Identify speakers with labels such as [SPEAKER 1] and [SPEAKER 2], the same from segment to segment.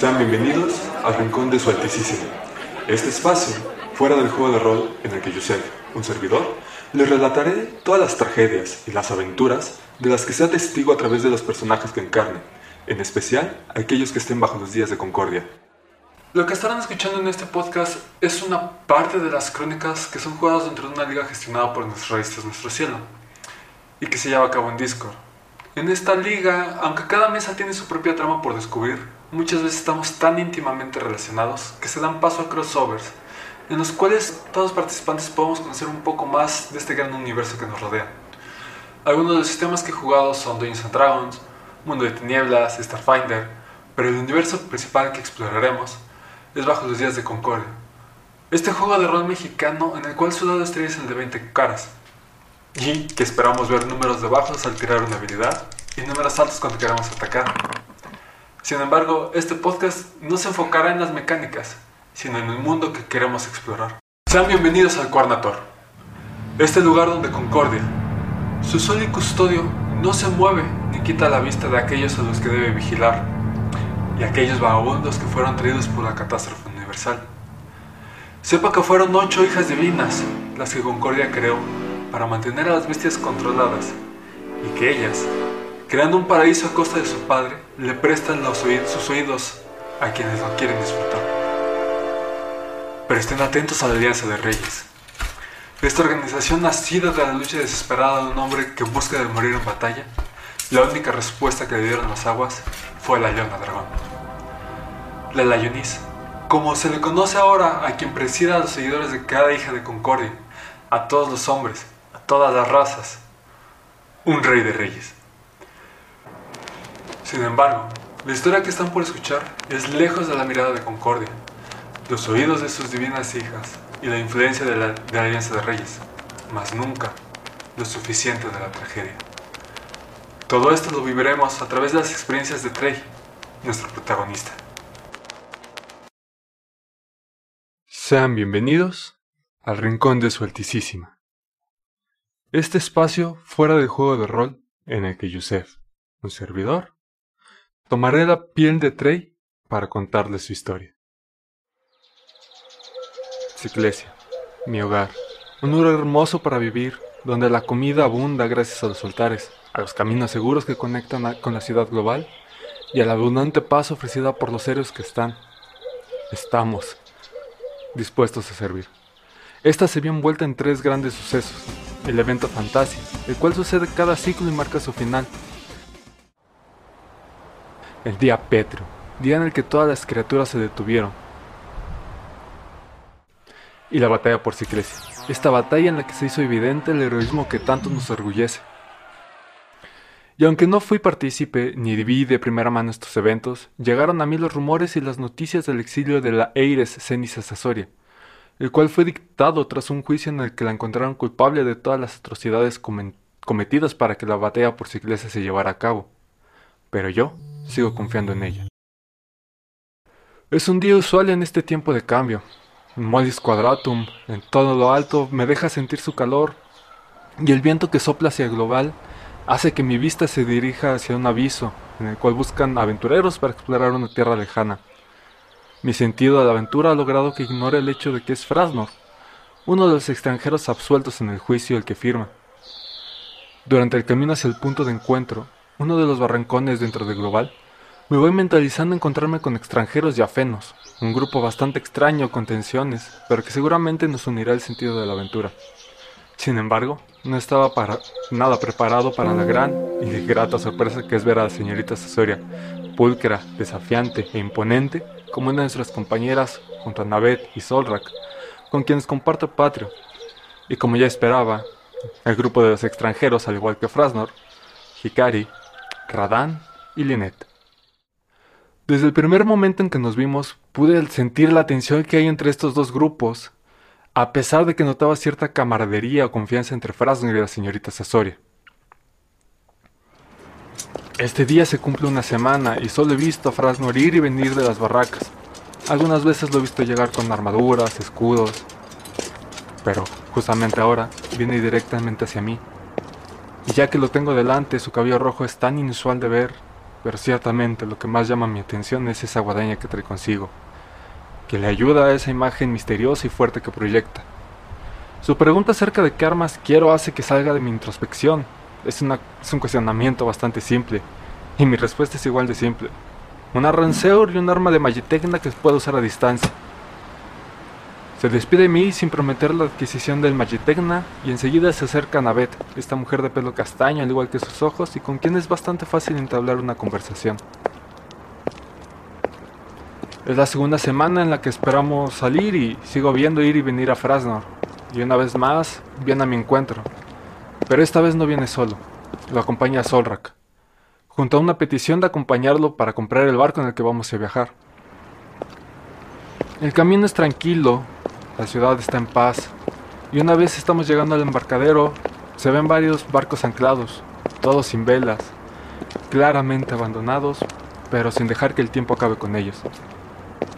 [SPEAKER 1] Sean bienvenidos al Rincón de su Altísimo. Este espacio, fuera del juego de rol en el que sé, un servidor, les relataré todas las tragedias y las aventuras de las que sea testigo a través de los personajes que encarnen, en especial aquellos que estén bajo los días de concordia.
[SPEAKER 2] Lo que estarán escuchando en este podcast es una parte de las crónicas que son jugadas dentro de una liga gestionada por nuestros raíces Nuestro Cielo y que se lleva a cabo en Discord. En esta liga, aunque cada mesa tiene su propia trama por descubrir, muchas veces estamos tan íntimamente relacionados que se dan paso a crossovers, en los cuales todos los participantes podemos conocer un poco más de este gran universo que nos rodea. Algunos de los sistemas que he jugado son Dungeons and Dragons, Mundo de Tinieblas, Starfinder, pero el universo principal que exploraremos es Bajo los Días de Concordia. Este juego de rol mexicano en el cual su dado estrella es el de 20 caras, y que esperamos ver números de bajos al tirar una habilidad y números altos cuando queramos atacar. Sin embargo, este podcast no se enfocará en las mecánicas, sino en el mundo que queremos explorar. Sean bienvenidos al Cuarnator, este lugar donde Concordia, su sol y custodio, no se mueve ni quita la vista de aquellos a los que debe vigilar y aquellos vagabundos que fueron traídos por la catástrofe universal. Sepa que fueron ocho hijas divinas las que Concordia creó para mantener a las bestias controladas y que ellas, creando un paraíso a costa de su padre, le prestan los sus oídos a quienes no quieren disfrutar. Pero estén atentos a la Alianza de Reyes. Esta organización nacida de la lucha desesperada de un hombre que busca de morir en batalla, la única respuesta que le dieron las aguas fue la Leona Dragón. La Layonis, como se le conoce ahora a quien presida a los seguidores de cada hija de Concordia, a todos los hombres, todas las razas, un rey de reyes. Sin embargo, la historia que están por escuchar es lejos de la mirada de Concordia, los oídos de sus divinas hijas y la influencia de la, Alianza de Reyes, mas nunca lo suficiente de la tragedia. Todo esto lo viviremos a través de las experiencias de Trey, nuestro protagonista.
[SPEAKER 1] Sean bienvenidos al Rincón de su Altísima. Este espacio fuera del juego de rol en el que Yusef, un servidor, tomaré la piel de Trey para contarle su historia. Ciclesia, mi hogar, un lugar hermoso para vivir, donde la comida abunda gracias a los altares, a los caminos seguros que conectan con la ciudad global y a la abundante paz ofrecida por los héroes que están, estamos dispuestos a servir. Esta se vio envuelta en tres grandes sucesos, el evento Fantasia, el cual sucede cada ciclo y marca su final. El día Petro, día en el que todas las criaturas se detuvieron. Y la batalla por Ciclesia, esta batalla en la que se hizo evidente el heroísmo que tanto nos orgullece. Y aunque no fui partícipe ni vi de primera mano estos eventos, llegaron a mí los rumores y las noticias del exilio de la Eires Ceniza Sasoria el cual fue dictado tras un juicio en el que la encontraron culpable de todas las atrocidades cometidas para que la batalla por su iglesia se llevara a cabo. Pero yo sigo confiando en ella. Es un día usual en este tiempo de cambio. Modis quadratum, en todo lo alto, me deja sentir su calor, y el viento que sopla hacia el global hace que mi vista se dirija hacia un aviso, en el cual buscan aventureros para explorar una tierra lejana. Mi sentido de la aventura ha logrado que ignore el hecho de que es Frasnor, uno de los extranjeros absueltos en el juicio el que firma. Durante el camino hacia el punto de encuentro, uno de los barrancones dentro de Global, me voy mentalizando a encontrarme con extranjeros y afenos, un grupo bastante extraño con tensiones, pero que seguramente nos unirá el sentido de la aventura. Sin embargo, no estaba para nada preparado para la gran y grata sorpresa que es ver a la señorita Sasoria, pulcra, desafiante e imponente, como una de nuestras compañeras junto a Navet y Solrak, con quienes comparto patrio. Y como ya esperaba, el grupo de los extranjeros, al igual que Frasnor, Hikari, Radan y Linet. Desde el primer momento en que nos vimos, pude sentir la tensión que hay entre estos dos grupos, a pesar de que notaba cierta camaradería o confianza entre Frasnor y la señorita Sasoria. Este día se cumple una semana y solo he visto a Frasnor ir y venir de las barracas. Algunas veces lo he visto llegar con armaduras, escudos, pero justamente ahora viene directamente hacia mí. Y ya que lo tengo delante, su cabello rojo es tan inusual de ver pero ciertamente lo que más llama mi atención es esa guadaña que trae consigo, que le ayuda a esa imagen misteriosa y fuerte que proyecta. Su pregunta acerca de qué armas quiero hace que salga de mi introspección. Es, es un cuestionamiento bastante simple, y mi respuesta es igual de simple. Una Ranceur y un arma de Magitecna que puedo usar a distancia. Se despide de mí sin prometer la adquisición del Magitecna y enseguida se acerca a Navet, esta mujer de pelo castaño al igual que sus ojos y con quien es bastante fácil entablar una conversación. Es la segunda semana en la que esperamos salir y sigo viendo ir y venir a Frasnor. Y una vez más viene a mi encuentro. Pero esta vez no viene solo, lo acompaña Solrak, junto a una petición de acompañarlo para comprar el barco en el que vamos a viajar. El camino es tranquilo, la ciudad está en paz, y una vez estamos llegando al embarcadero, se ven varios barcos anclados, todos sin velas, claramente abandonados, pero sin dejar que el tiempo acabe con ellos.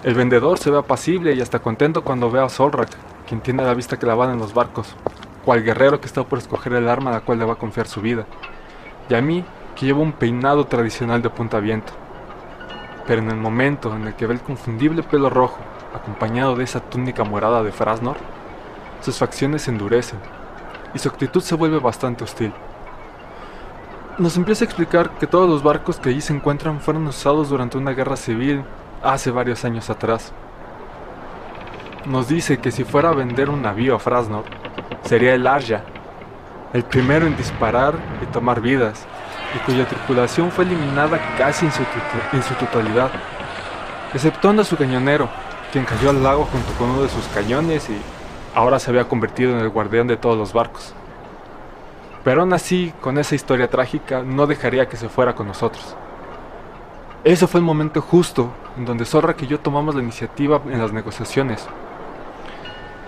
[SPEAKER 1] El vendedor se ve apacible y hasta contento cuando ve a Solrak, quien tiene la vista clavada en los barcos, cual guerrero que está por escoger el arma a la cual le va a confiar su vida, y a mí que llevo un peinado tradicional de punta viento. Pero en el momento en el que ve el confundible pelo rojo acompañado de esa túnica morada de Frasnor, sus facciones se endurecen y su actitud se vuelve bastante hostil. Nos empieza a explicar que todos los barcos que allí se encuentran fueron usados durante una guerra civil hace varios años atrás. Nos dice que si fuera a vender un navío a Frasnor, sería el Arja, el primero en disparar y tomar vidas, y cuya tripulación fue eliminada casi en su, en su totalidad, exceptuando a su cañonero, quien cayó al lago junto con uno de sus cañones y ahora se había convertido en el guardián de todos los barcos. Pero aún así, con esa historia trágica, no dejaría que se fuera con nosotros. Ese fue el momento justo en donde Zorra y yo tomamos la iniciativa en las negociaciones.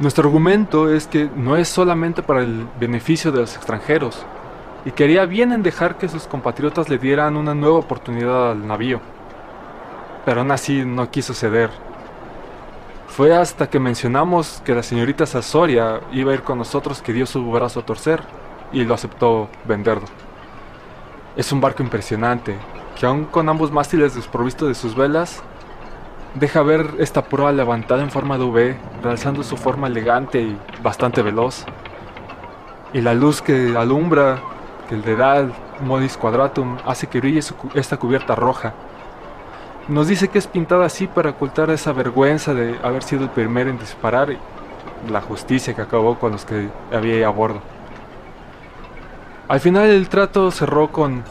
[SPEAKER 1] Nuestro argumento es que no es solamente para el beneficio de los extranjeros, y quería bien en dejar que sus compatriotas le dieran una nueva oportunidad al navío. Pero aún así no quiso ceder fue hasta que mencionamos que la señorita Sasoria iba a ir con nosotros que dio su brazo a torcer y lo aceptó venderlo. Es un barco impresionante, que aún con ambos mástiles desprovistos de sus velas, deja ver esta proa levantada en forma de V, realzando su forma elegante y bastante veloz. Y la luz que alumbra, que le da modis quadratum, hace que brille esta cubierta roja, nos dice que es pintada así para ocultar esa vergüenza de haber sido el primero en disparar y la justicia que acabó con los que había ahí a bordo. Al final el trato cerró con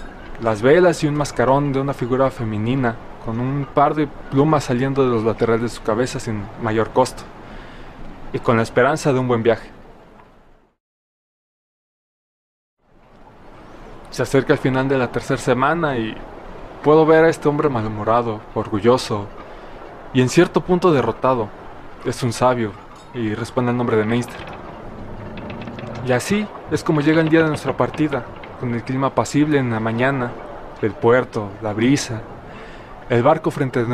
[SPEAKER 1] las velas y un mascarón de una figura femenina, con un par de plumas saliendo de los laterales de su cabeza sin mayor costo, y con la esperanza de un buen viaje. Se acerca el final de la tercera semana y Puedo ver a este hombre malhumorado, orgulloso y en cierto punto derrotado. Es un sabio y responde al nombre de Meister. Y así es como llega el día de nuestra partida, con el clima apacible en la mañana, el puerto, la brisa, el barco frente,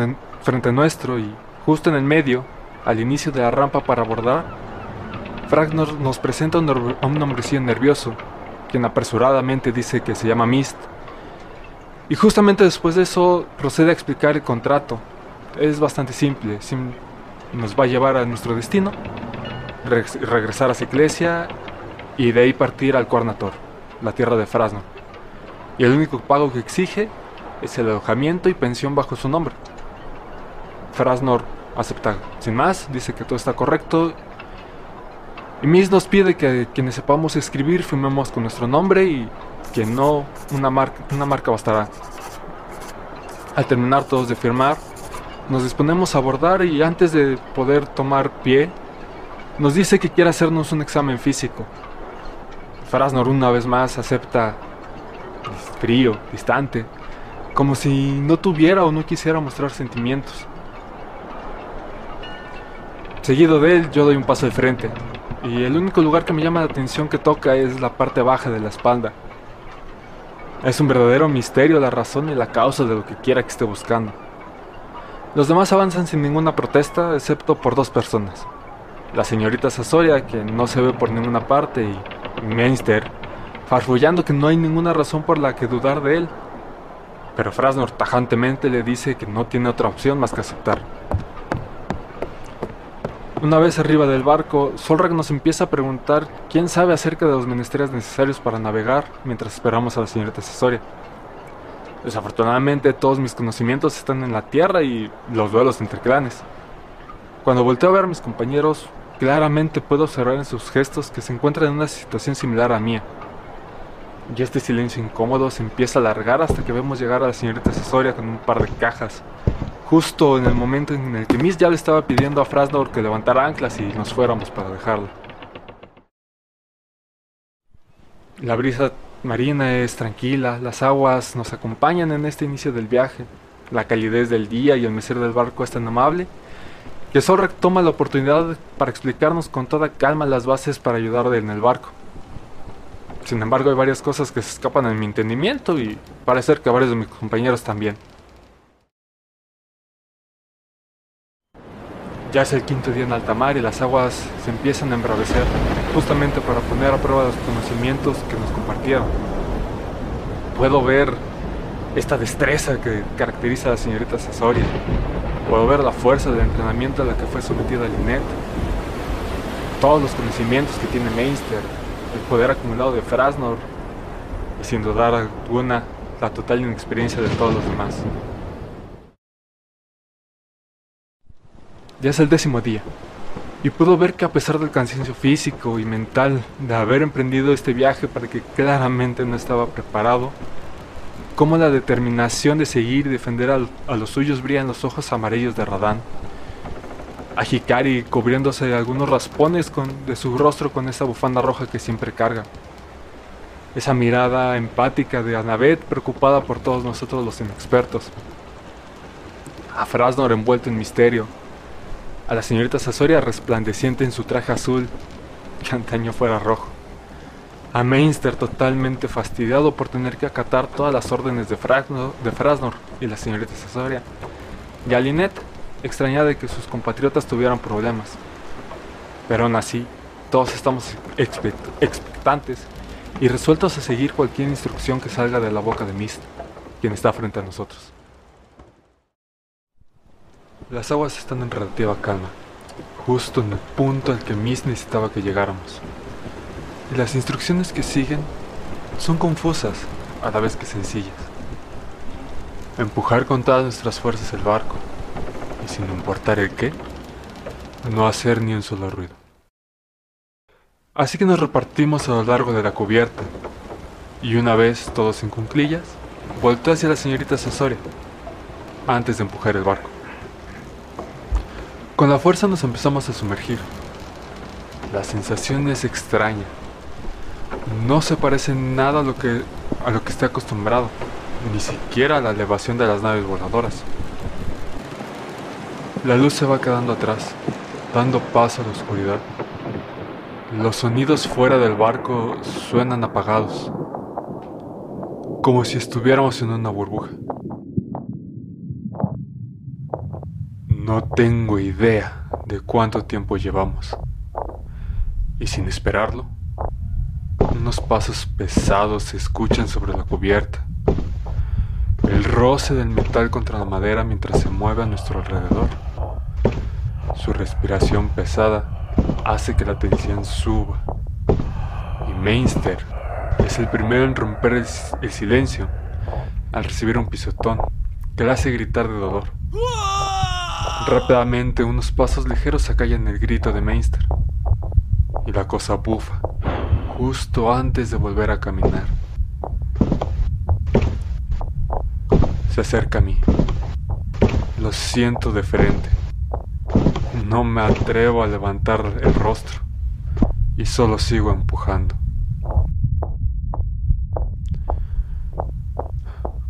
[SPEAKER 1] frente nuestro y justo en el medio, al inicio de la rampa para abordar, Frank nos, presenta a un hombrecillo nervioso, quien apresuradamente dice que se llama Mist y justamente después de eso procede a explicar el contrato. Es bastante simple, nos va a llevar a nuestro destino, regresar a Ciclesia y de ahí partir al Cornator, la tierra de Frasno. Y el único pago que exige es el alojamiento y pensión bajo su nombre. Frasnor acepta sin más, dice que todo está correcto. Y Miss nos pide que quienes sepamos escribir firmemos con nuestro nombre y que no una marca, una marca bastará. Al terminar todos de firmar, nos disponemos a abordar y antes de poder tomar pie, nos dice que quiere hacernos un examen físico. Frasnor una vez más acepta frío, distante, como si no tuviera o no quisiera mostrar sentimientos. Seguido de él, yo doy un paso de frente, y el único lugar que me llama la atención que toca es la parte baja de la espalda. Es un verdadero misterio la razón y la causa de lo que quiera que esté buscando. Los demás avanzan sin ninguna protesta, excepto por dos personas. La señorita Sasoria, que no se ve por ninguna parte, y Meinster, farfullando que no hay ninguna razón por la que dudar de él. pero Frasnor tajantemente le dice que no tiene otra opción más que aceptar. Una vez arriba del barco, Solrag nos empieza a preguntar quién sabe acerca de los menesteres necesarios para navegar mientras esperamos a la señorita Cesoria. Desafortunadamente todos mis conocimientos están en la tierra y los duelos entre clanes. Cuando volteo a ver a mis compañeros, claramente puedo observar en sus gestos que se encuentran en una situación similar a mía. Y este silencio incómodo se empieza a alargar hasta que vemos llegar a la señorita Cesoria con un par de cajas, justo en el momento en el que Miss ya le estaba pidiendo a Frasnor que levantara anclas y nos fuéramos para dejarla. La brisa marina es tranquila, las aguas nos acompañan en este inicio del viaje, la calidez del día y el mesero del barco es tan amable que Solrak toma la oportunidad para explicarnos con toda calma las bases para ayudarle en el barco. Sin embargo, hay varias cosas que se escapan en mi entendimiento y parece que varios de mis compañeros también. Ya es el quinto día en alta mar y las aguas se empiezan a embravecer, justamente para poner a prueba los conocimientos que nos compartieron. Puedo ver esta destreza que caracteriza a la señorita Cesoria. Puedo ver la fuerza del entrenamiento a la que fue sometida Lynette. Todos los conocimientos que tiene Mainster, el poder acumulado de Frasnor y sin dudar alguna la total inexperiencia de todos los demás. Ya es el décimo día, y puedo ver que a pesar del cansancio físico y mental de haber emprendido este viaje para que claramente no estaba preparado, como la determinación de seguir y defender a, los suyos brilla en los ojos amarillos de Radán. A Hikari cubriéndose algunos raspones de su rostro con esa bufanda roja que siempre carga. Esa mirada empática de Anabet preocupada por todos nosotros los inexpertos. A Frasnor envuelto en misterio, a la señorita Sasoria resplandeciente en su traje azul, que antaño fuera rojo. A Mainster totalmente fastidiado por tener que acatar todas las órdenes de, Frasnor, de Frasnor y la señorita Sasoria. Y a Lynette, extrañada de que sus compatriotas tuvieran problemas. Pero aún así, todos estamos expectantes y resueltos a seguir cualquier instrucción que salga de la boca de Mist, quien está frente a nosotros. Las aguas están en relativa calma, justo en el punto al que Miss necesitaba que llegáramos. Y las instrucciones que siguen son confusas, a la vez que sencillas. Empujar con todas nuestras fuerzas el barco, y sin importar el qué, no hacer ni un solo ruido. Así que nos repartimos a lo largo de la cubierta, y una vez todos en cunclillas, volteé hacia la señorita Cesoria, antes de empujar el barco. Con la fuerza nos empezamos a sumergir. La sensación es extraña. No se parece nada a lo que a lo que esté acostumbrado, ni siquiera a la elevación de las naves voladoras. La luz se va quedando atrás, dando paso a la oscuridad. Los sonidos fuera del barco suenan apagados, como si estuviéramos en una burbuja. No tengo idea de cuánto tiempo llevamos. Y sin esperarlo, unos pasos pesados se escuchan sobre la cubierta. El roce del metal contra la madera mientras se mueve a nuestro alrededor. Su respiración pesada hace que la tensión suba. Y Mainster es el primero en romper el, silencio al recibir un pisotón que le hace gritar de dolor. Rápidamente unos pasos ligeros acallan el grito de Mainster y la cosa bufa justo antes de volver a caminar. Se acerca a mí. Lo siento de frente. No me atrevo a levantar el rostro y solo sigo empujando.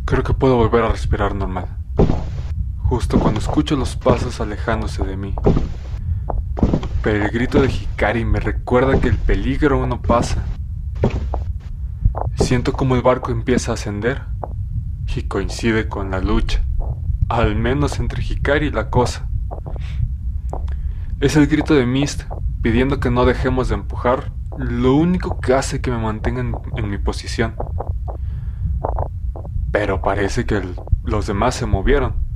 [SPEAKER 1] Creo que puedo volver a respirar normal justo cuando escucho los pasos alejándose de mí. Pero el grito de Hikari me recuerda que el peligro aún no pasa. Siento como el barco empieza a ascender y coincide con la lucha, al menos entre Hikari y la cosa. Es el grito de Mist pidiendo que no dejemos de empujar, lo único que hace que me mantenga en, en mi posición. Pero parece que los demás se movieron,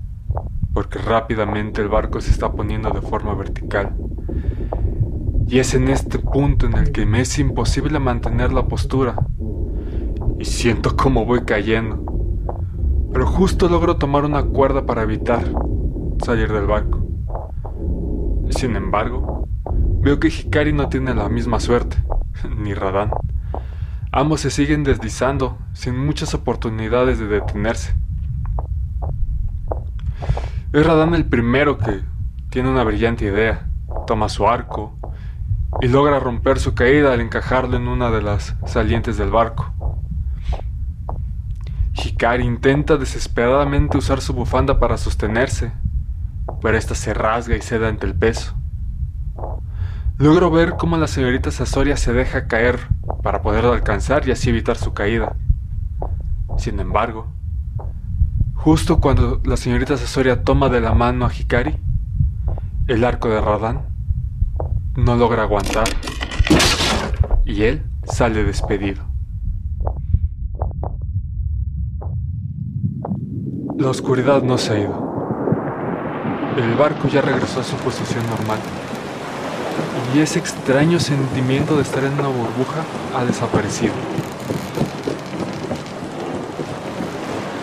[SPEAKER 1] porque rápidamente el barco se está poniendo de forma vertical. Y es en este punto en el que me es imposible mantener la postura. Y siento como voy cayendo. Pero justo logro tomar una cuerda para evitar salir del barco. Sin embargo, veo que Hikari no tiene la misma suerte, ni Radan. Ambos se siguen deslizando sin muchas oportunidades de detenerse. Es Radan el primero que tiene una brillante idea. Toma su arco y logra romper su caída al encajarlo en una de las salientes del barco. Hikari intenta desesperadamente usar su bufanda para sostenerse, pero esta se rasga y cede ante el peso. Logro ver cómo la señorita Sasoria se deja caer para poder alcanzar y así evitar su caída. Sin embargo, justo cuando la señorita Sasoria toma de la mano a Hikari, el arco de Radan no logra aguantar y él sale despedido. La oscuridad no se ha ido. El barco ya regresó a su posición normal. Y ese extraño sentimiento de estar en una burbuja ha desaparecido.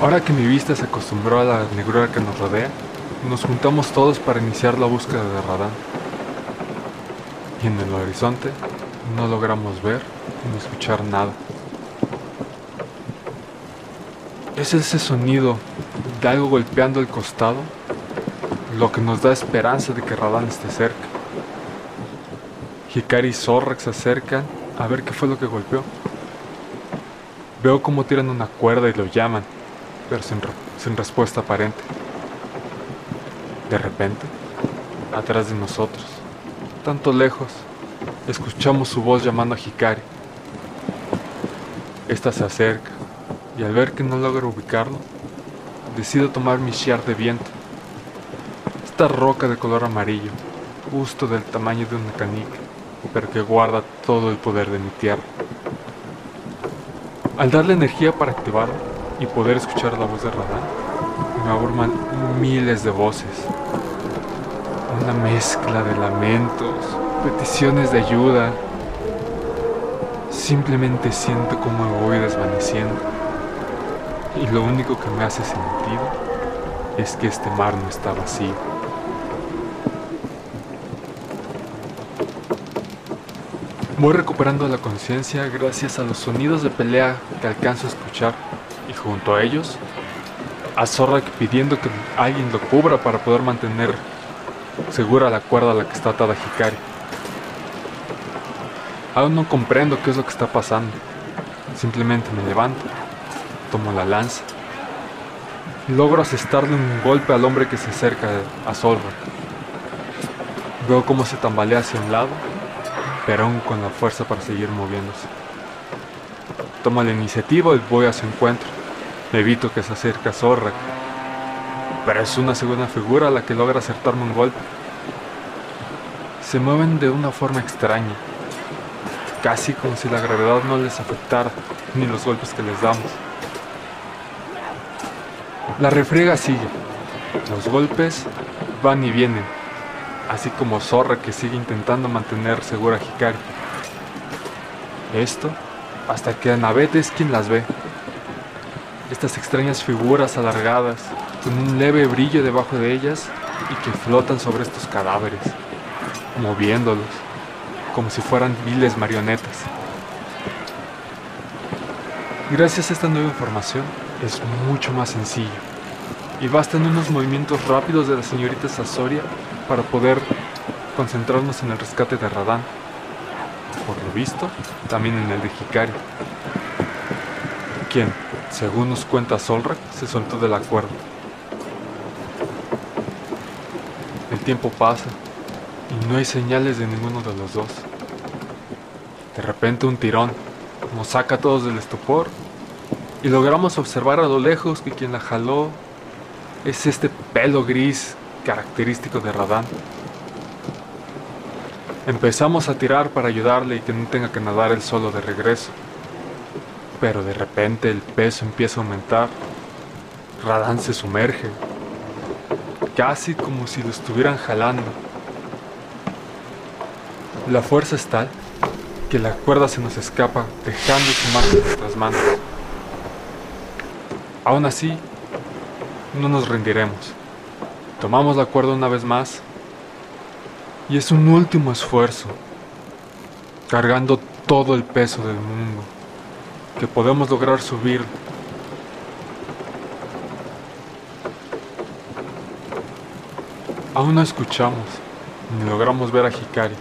[SPEAKER 1] Ahora que mi vista se acostumbró a la negrura que nos rodea, nos juntamos todos para iniciar la búsqueda de Radán. Y en el horizonte no logramos ver ni escuchar nada. Es ese sonido de algo golpeando el costado lo que nos da esperanza de que Radán esté cerca. Hikari y Zorrak se acercan a ver qué fue lo que golpeó. Veo cómo tiran una cuerda y lo llaman, pero sin, respuesta aparente. De repente, atrás de nosotros, tanto lejos, escuchamos su voz llamando a Hikari. Esta se acerca y al ver que no logro ubicarlo, decido tomar mi shiar de viento roca de color amarillo, justo del tamaño de una canica, pero que guarda todo el poder de mi tierra. Al darle energía para activarlo y poder escuchar la voz de Radán, me aburman miles de voces. Una mezcla de lamentos, peticiones de ayuda. Simplemente siento como me voy desvaneciendo. Y lo único que me hace sentido es que este mar no está vacío. Voy recuperando la conciencia gracias a los sonidos de pelea que alcanzo a escuchar junto a ellos a Zorrak pidiendo que alguien lo cubra para poder mantener segura la cuerda a la que está atada Hikari. Aún no comprendo qué es lo que está pasando. Simplemente me levanto, tomo la lanza logro asestarle un golpe al hombre que se acerca a Zorrak. Veo cómo se tambalea hacia un lado pero aún con la fuerza para seguir moviéndose. Toma la iniciativa y voy a su encuentro. Evito que se acerque a Zorra, pero es una segunda figura la que logra acertarme un golpe. Se mueven de una forma extraña, casi como si la gravedad no les afectara, ni los golpes que les damos. La refriega sigue, los golpes van y vienen, así como Zorra que sigue intentando mantener segura a Hikari. Esto hasta que Anabet es quien las ve. Estas extrañas figuras alargadas, con un leve brillo debajo de ellas y que flotan sobre estos cadáveres, moviéndolos, como si fueran viles marionetas. Gracias a esta nueva información es mucho más sencillo y bastan unos movimientos rápidos de la señorita Sasoria para poder concentrarnos en el rescate de Radán. Por lo visto, también en el de Hikari, quien, según nos cuenta Solrak, se soltó de la cuerda. El tiempo pasa y no hay señales de ninguno de los dos. De repente un tirón nos saca a todos del estupor y logramos observar a lo lejos que quien la jaló es este pelo gris característico de Radán. Empezamos a tirar para ayudarle y que no tenga que nadar él solo de regreso. Pero de repente el peso empieza a aumentar Radán se sumerge, casi como si lo estuvieran jalando. La fuerza es tal que la cuerda se nos escapa dejando su marca en nuestras manos. Aún así, no nos rendiremos. Tomamos la cuerda una vez más y es un último esfuerzo, cargando todo el peso del mundo, que podemos lograr subir. Aún no escuchamos ni logramos ver a Hikari,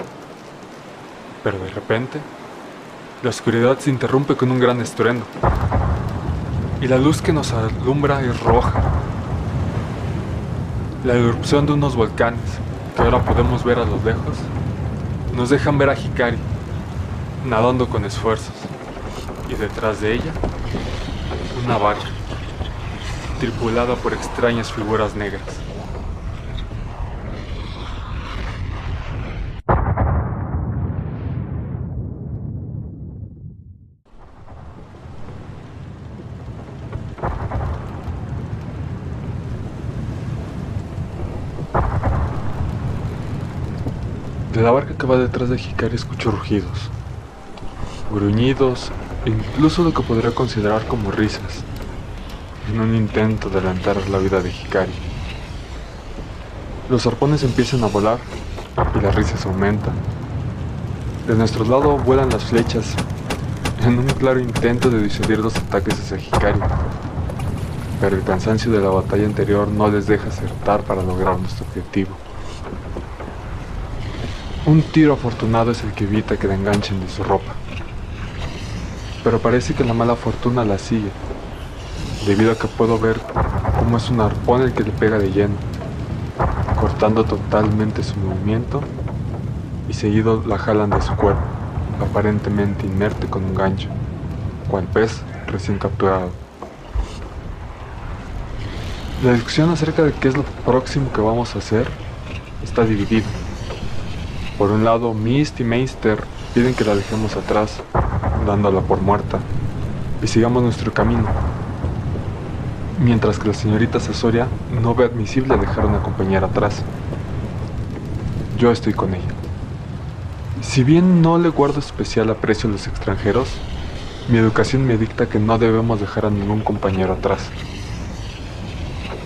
[SPEAKER 1] pero de repente la oscuridad se interrumpe con un gran estruendo y la luz que nos alumbra es roja. La erupción de unos volcanes, que ahora podemos ver a lo lejos, nos dejan ver a Hikari, nadando con esfuerzos, y detrás de ella, una barca, tripulada por extrañas figuras negras. De la barca que va detrás de Hikari escucho rugidos, gruñidos incluso lo que podría considerar como risas, en un intento de adelantar la vida de Hikari. Los arpones empiezan a volar y las risas aumentan. De nuestro lado vuelan las flechas en un claro intento de disuadir los ataques hacia Hikari, pero el cansancio de la batalla anterior no les deja acertar para lograr nuestro objetivo. Un tiro afortunado es el que evita que la enganchen de su ropa. Pero parece que la mala fortuna la sigue, debido a que puedo ver cómo es un arpón el que le pega de lleno, cortando totalmente su movimiento y seguido la jalan de su cuerpo, aparentemente inerte con un gancho, cual pez recién capturado. La discusión acerca de qué es lo próximo que vamos a hacer está dividida. Por un lado, Mist y Meister piden que la dejemos atrás, dándola por muerta, y sigamos nuestro camino. Mientras que la señorita Sasoria no ve admisible dejar una compañera atrás. Yo estoy con ella. Si bien no le guardo especial aprecio a los extranjeros, mi educación me dicta que no debemos dejar a ningún compañero atrás.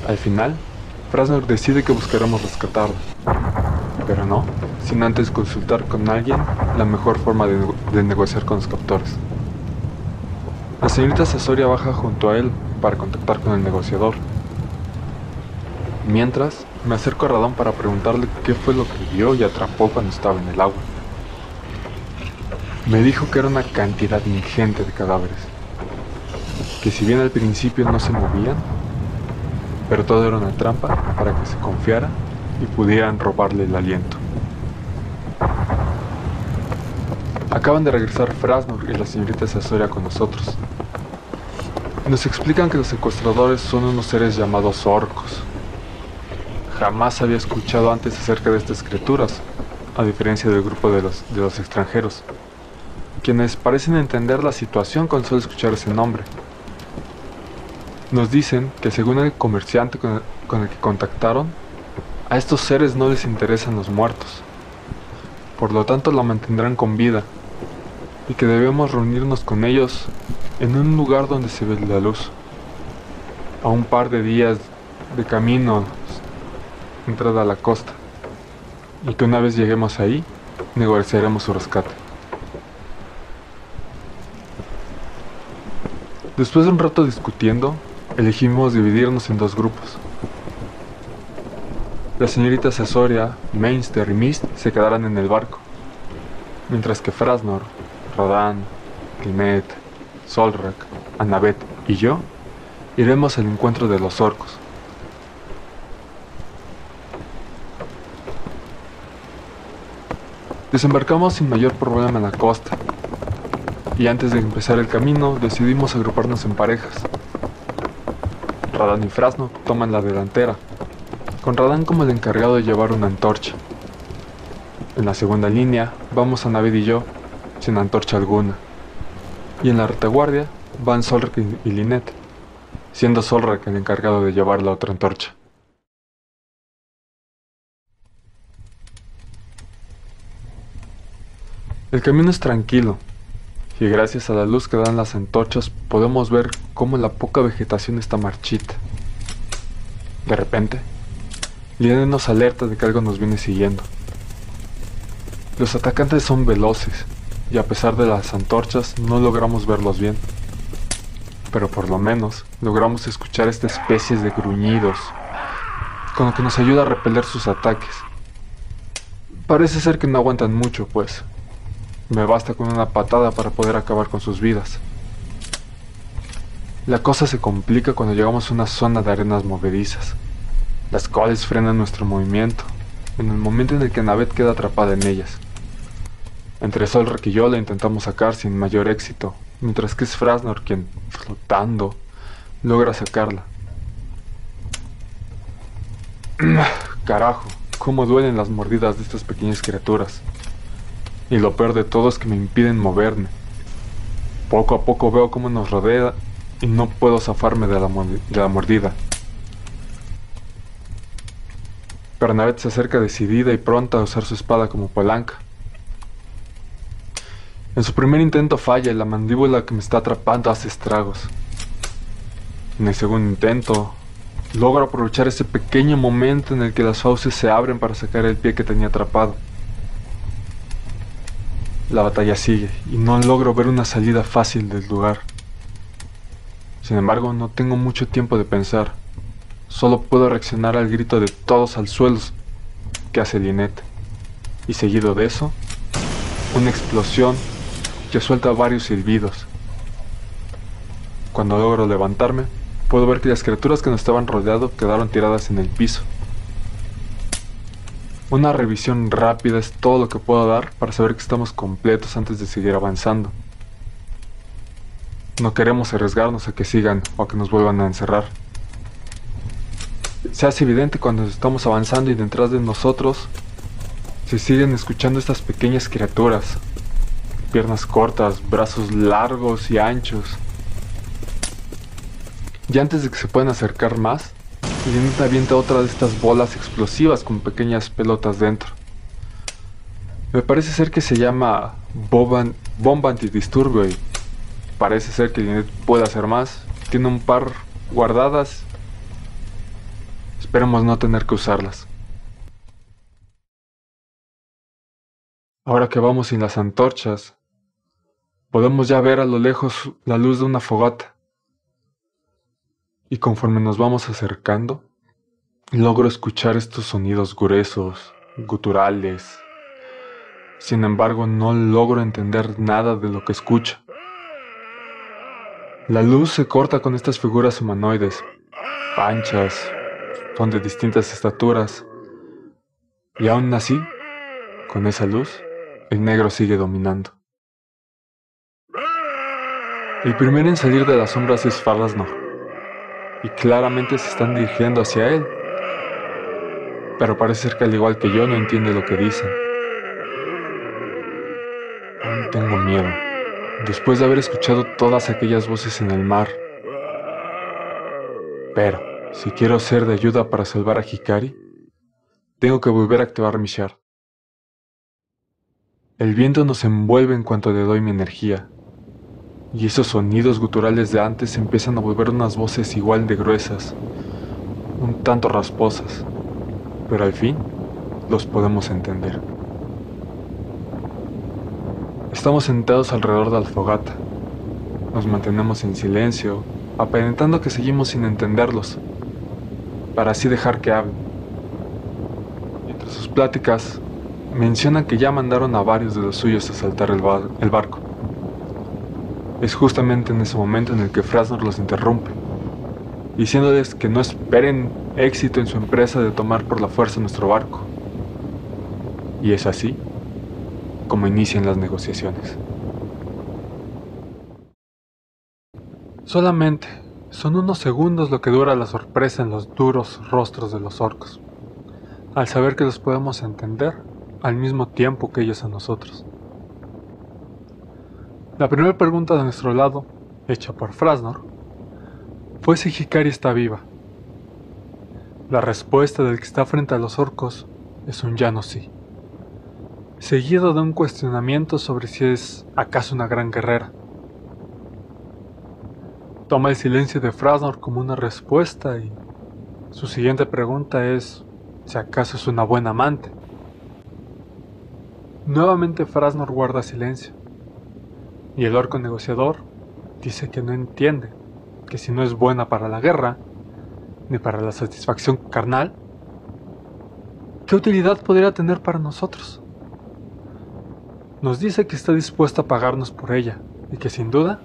[SPEAKER 1] Al final, Frasner decide que buscaremos rescatarla, pero no sin antes consultar con alguien la mejor forma de, negociar con los captores. La señorita Sasoria baja junto a él para contactar con el negociador. Mientras, me acerco a Radón para preguntarle qué fue lo que vio y atrapó cuando estaba en el agua. Me dijo que era una cantidad ingente de cadáveres, que si bien al principio no se movían, pero todo era una trampa para que se confiara y pudieran robarle el aliento. Acaban de regresar Frasnor y la señorita Sasoria con nosotros. Nos explican que los secuestradores son unos seres llamados orcos. Jamás había escuchado antes acerca de estas criaturas, a diferencia del grupo de los, de los extranjeros, quienes parecen entender la situación con solo escuchar ese nombre. Nos dicen que según el comerciante con el, con el que contactaron, a estos seres no les interesan los muertos. Por lo tanto la mantendrán con vida y que debemos reunirnos con ellos en un lugar donde se ve la luz. A un par de días de camino entrada a la costa. Y que una vez lleguemos ahí, negociaremos su rescate. Después de un rato discutiendo, elegimos dividirnos en dos grupos. La señorita Sasoria, Mainster y Mist se quedarán en el barco, mientras que Frasnor, Radán, Climet, Solrak, Annabeth y yo iremos al encuentro de los orcos. Desembarcamos sin mayor problema en la costa y antes de empezar el camino decidimos agruparnos en parejas. Radán y Frasno toman la delantera, con Radán como el encargado de llevar una antorcha. En la segunda línea vamos a y yo, sin antorcha alguna. Y en la retaguardia van Solrik y Linet. siendo Solrak el encargado de llevar la otra antorcha. El camino es tranquilo, y gracias a la luz que dan las antorchas podemos ver cómo la poca vegetación está marchita. De repente, Liane nos alerta de que algo nos viene siguiendo. Los atacantes son veloces, y a pesar de las antorchas no logramos verlos bien. Pero por lo menos logramos escuchar esta especie de gruñidos, con lo que nos ayuda a repeler sus ataques. Parece ser que no aguantan mucho, pues. Me basta con una patada para poder acabar con sus vidas. La cosa se complica cuando llegamos a una zona de arenas movedizas, las cuales frenan nuestro movimiento, en el momento en el que Navet queda atrapada en ellas. Entre y yo la intentamos sacar sin mayor éxito, mientras que es Frasnor quien, flotando, logra sacarla. Carajo, cómo duelen las mordidas de estas pequeñas criaturas. Y lo peor de todo es que me impiden moverme. Poco a poco veo cómo nos rodea y no puedo zafarme de la, de la mordida. Bernadette se acerca decidida y pronta a usar su espada como palanca. En su primer intento falla y la mandíbula que me está atrapando hace estragos. En el segundo intento, logro aprovechar ese pequeño momento en el que las fauces se abren para sacar el pie que tenía atrapado. La batalla sigue y no logro ver una salida fácil del lugar. Sin embargo, no tengo mucho tiempo de pensar. Solo puedo reaccionar al grito de todos al suelo que hace Lynette. Y seguido de eso, una explosión que suelta varios silbidos. Cuando logro levantarme, puedo ver que las criaturas que nos estaban rodeando quedaron tiradas en el piso. Una revisión rápida es todo lo que puedo dar para saber que estamos completos antes de seguir avanzando. No queremos arriesgarnos a que sigan o a que nos vuelvan a encerrar. Se hace evidente cuando estamos avanzando y detrás de nosotros se siguen escuchando estas pequeñas criaturas, piernas cortas, brazos largos y anchos. Y antes de que se puedan acercar más, Lynette avienta otra de estas bolas explosivas con pequeñas pelotas dentro. Me parece ser que se llama bomba antidisturbio y parece ser que Lynette puede hacer más. Tiene un par guardadas. Esperemos no tener que usarlas. Ahora que vamos sin las antorchas, Podemos ya ver a lo lejos la luz de una fogata. Y conforme nos vamos acercando, logro escuchar estos sonidos gruesos, guturales. Sin embargo, no logro entender nada de lo que escucho. La luz se corta con estas figuras humanoides, anchas, son de distintas estaturas. Y aún así, con esa luz, el negro sigue dominando. El primero en salir de las sombras es Farlasno, y claramente se están dirigiendo hacia él. Pero parece ser que al igual que yo no entiende lo que dicen. Aún tengo miedo, después de haber escuchado todas aquellas voces en el mar. Pero, si quiero ser de ayuda para salvar a Hikari, tengo que volver a activar mi shard. El viento nos envuelve en cuanto le doy mi energía, y esos sonidos guturales de antes empiezan a volver unas voces igual de gruesas, un tanto rasposas, pero al fin los podemos entender. Estamos sentados alrededor de la fogata, nos mantenemos en silencio, aparentando que seguimos sin entenderlos, para así dejar que hablen. Entre sus pláticas, mencionan que ya mandaron a varios de los suyos a saltar el, el barco es justamente en ese momento en el que Frasnor los interrumpe, diciéndoles que no esperen éxito en su empresa de tomar por la fuerza nuestro barco. Y es así como inician las negociaciones. Solamente son unos segundos lo que dura la sorpresa en los duros rostros de los orcos, al saber que los podemos entender al mismo tiempo que ellos a nosotros. La primera pregunta de nuestro lado, hecha por Frasnor, fue si Hikari está viva. La respuesta del que está frente a los orcos es un ya no sí, seguido de un cuestionamiento sobre si es acaso una gran guerrera. Toma el silencio de Frasnor como una respuesta y su siguiente pregunta es si acaso es una buena amante. Nuevamente Frasnor guarda silencio y el orco negociador dice que no entiende que si no es buena para la guerra, ni para la satisfacción carnal, ¿qué utilidad podría tener para nosotros? Nos dice que está dispuesta a pagarnos por ella y que sin duda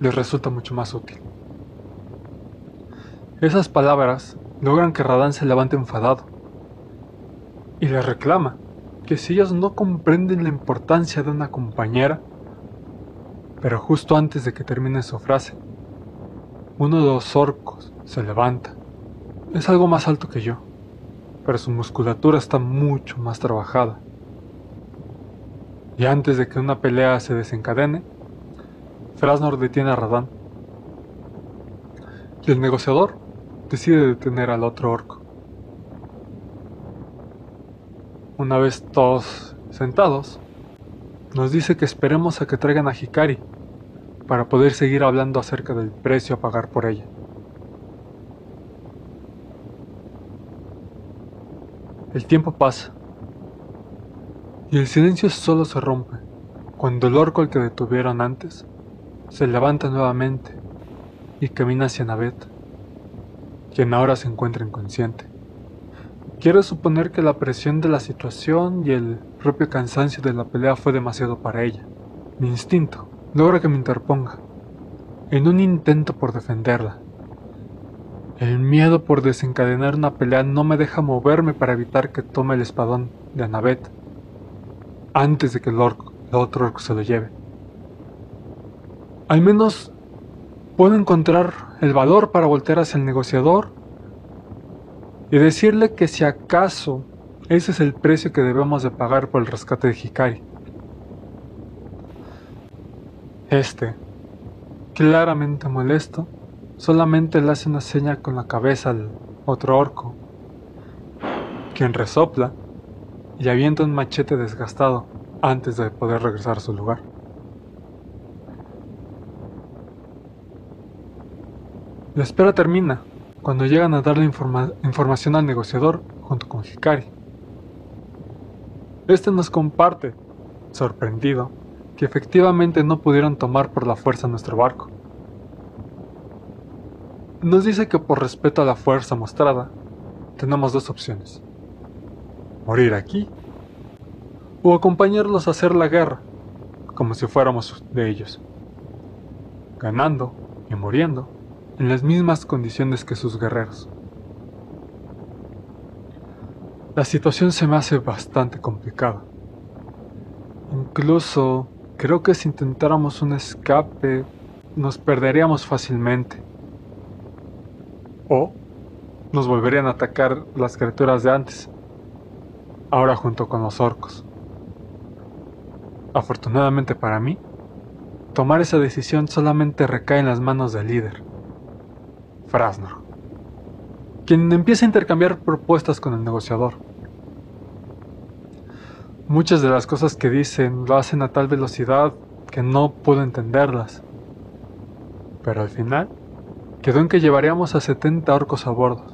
[SPEAKER 1] les resulta mucho más útil. Esas palabras logran que Radán se levante enfadado y le reclama que si ellos no comprenden la importancia de una compañera, pero justo antes de que termine su frase, uno de los orcos se levanta. Es algo más alto que yo, pero su musculatura está mucho más trabajada. Y antes de que una pelea se desencadene, Frasnor detiene a Radán. Y el negociador decide detener al otro orco. Una vez todos sentados, nos dice que esperemos a que traigan a Hikari para poder seguir hablando acerca del precio a pagar por ella. El tiempo pasa y el silencio solo se rompe cuando el orco al que detuvieron antes se levanta nuevamente y camina hacia Navet, quien ahora se encuentra inconsciente. Quiero suponer que la presión de la situación y el propio cansancio de la pelea fue demasiado para ella. Mi instinto logra que me interponga, en un intento por defenderla. El miedo por desencadenar una pelea no me deja moverme para evitar que tome el espadón de Anabet antes de que el, orco, otro orco se lo lleve. Al menos puedo encontrar el valor para voltear hacia el negociador y decirle que si acaso ese es el precio que debemos de pagar por el rescate de Hikari. Este, claramente molesto, solamente le hace una seña con la cabeza al otro orco, quien resopla y avienta un machete desgastado antes de poder regresar a su lugar. La espera termina cuando llegan a darle información al negociador junto con Hikari. Este nos comparte, sorprendido, que efectivamente no pudieron tomar por la fuerza nuestro barco. Nos dice que por respeto a la fuerza mostrada, tenemos dos opciones. Morir aquí o acompañarlos a hacer la guerra, como si fuéramos de ellos, ganando y muriendo en las mismas condiciones que sus guerreros. La situación se me hace bastante complicada. Incluso creo que si intentáramos un escape nos perderíamos fácilmente. O nos volverían a atacar las criaturas de antes, ahora junto con los orcos. Afortunadamente para mí, tomar esa decisión solamente recae en las manos del líder. Frasnor, quien empieza a intercambiar propuestas con el negociador. Muchas de las cosas que dicen lo hacen a tal velocidad que no puedo entenderlas. Pero al final, quedó en que llevaríamos a 70 orcos a bordo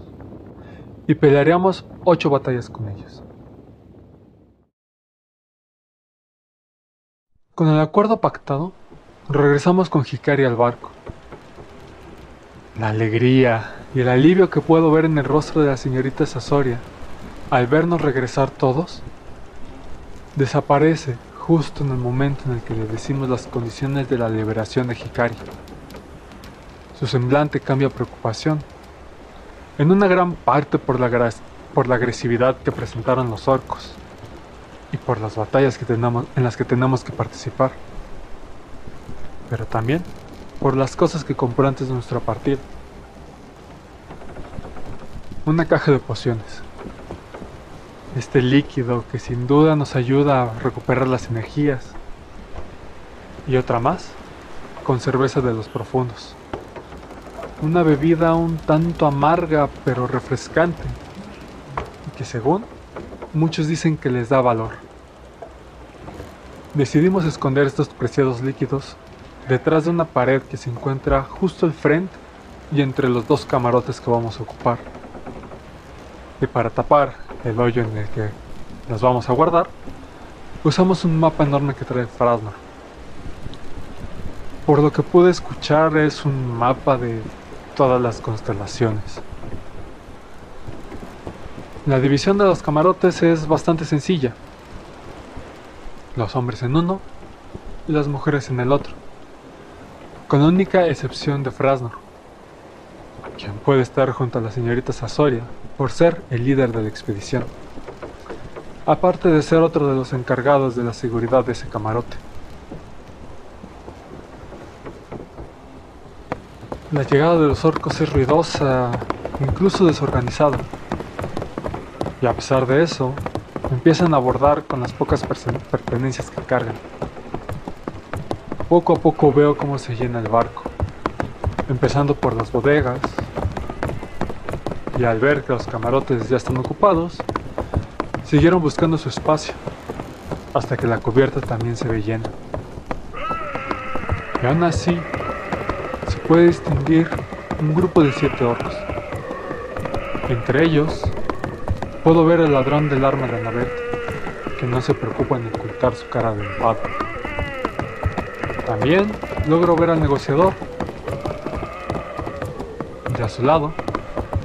[SPEAKER 1] y pelearíamos 8 batallas con ellos. Con el acuerdo pactado, regresamos con Hikari al barco. La alegría y el alivio que puedo ver en el rostro de la señorita Sasoria al vernos regresar todos desaparece justo en el momento en el que le decimos las condiciones de la liberación de Hikari. Su semblante cambia a preocupación, en una gran parte por la, agresividad que presentaron los orcos y por las batallas que tenemos, en las que tenemos que participar, pero también por las cosas que compró antes de nuestra partida. Una caja de pociones. Este líquido que sin duda nos ayuda a recuperar las energías. Y otra más, con cerveza de los profundos. una bebida un tanto amarga pero refrescante, y que según muchos dicen que les da valor. Decidimos esconder estos preciados líquidos detrás de una pared que se encuentra justo al frente y entre los dos camarotes que vamos a ocupar. Y para tapar el hoyo en el que las vamos a guardar, usamos un mapa enorme que trae Frasnor. Por lo que pude escuchar es un mapa de todas las constelaciones. La división de los camarotes es bastante sencilla. Los hombres en uno y las mujeres en el otro. Con única excepción de Frasnor, quien puede estar junto a la señorita Sasoria por ser el líder de la expedición. Aparte de ser otro de los encargados de la seguridad de ese camarote. La llegada de los orcos es ruidosa, incluso desorganizada. Y a pesar de eso, empiezan a abordar con las pocas pertenencias que cargan. Poco a poco veo cómo se llena el barco, empezando por las bodegas, y al ver que los camarotes ya están ocupados, siguieron buscando su espacio, hasta que la cubierta también se ve llena. Y aún así, puede distinguir un grupo de siete orcos. Entre ellos, puedo ver el ladrón del arma de Anabel, que no se preocupa en ocultar su cara de enfado. También logro ver al negociador, y a su lado,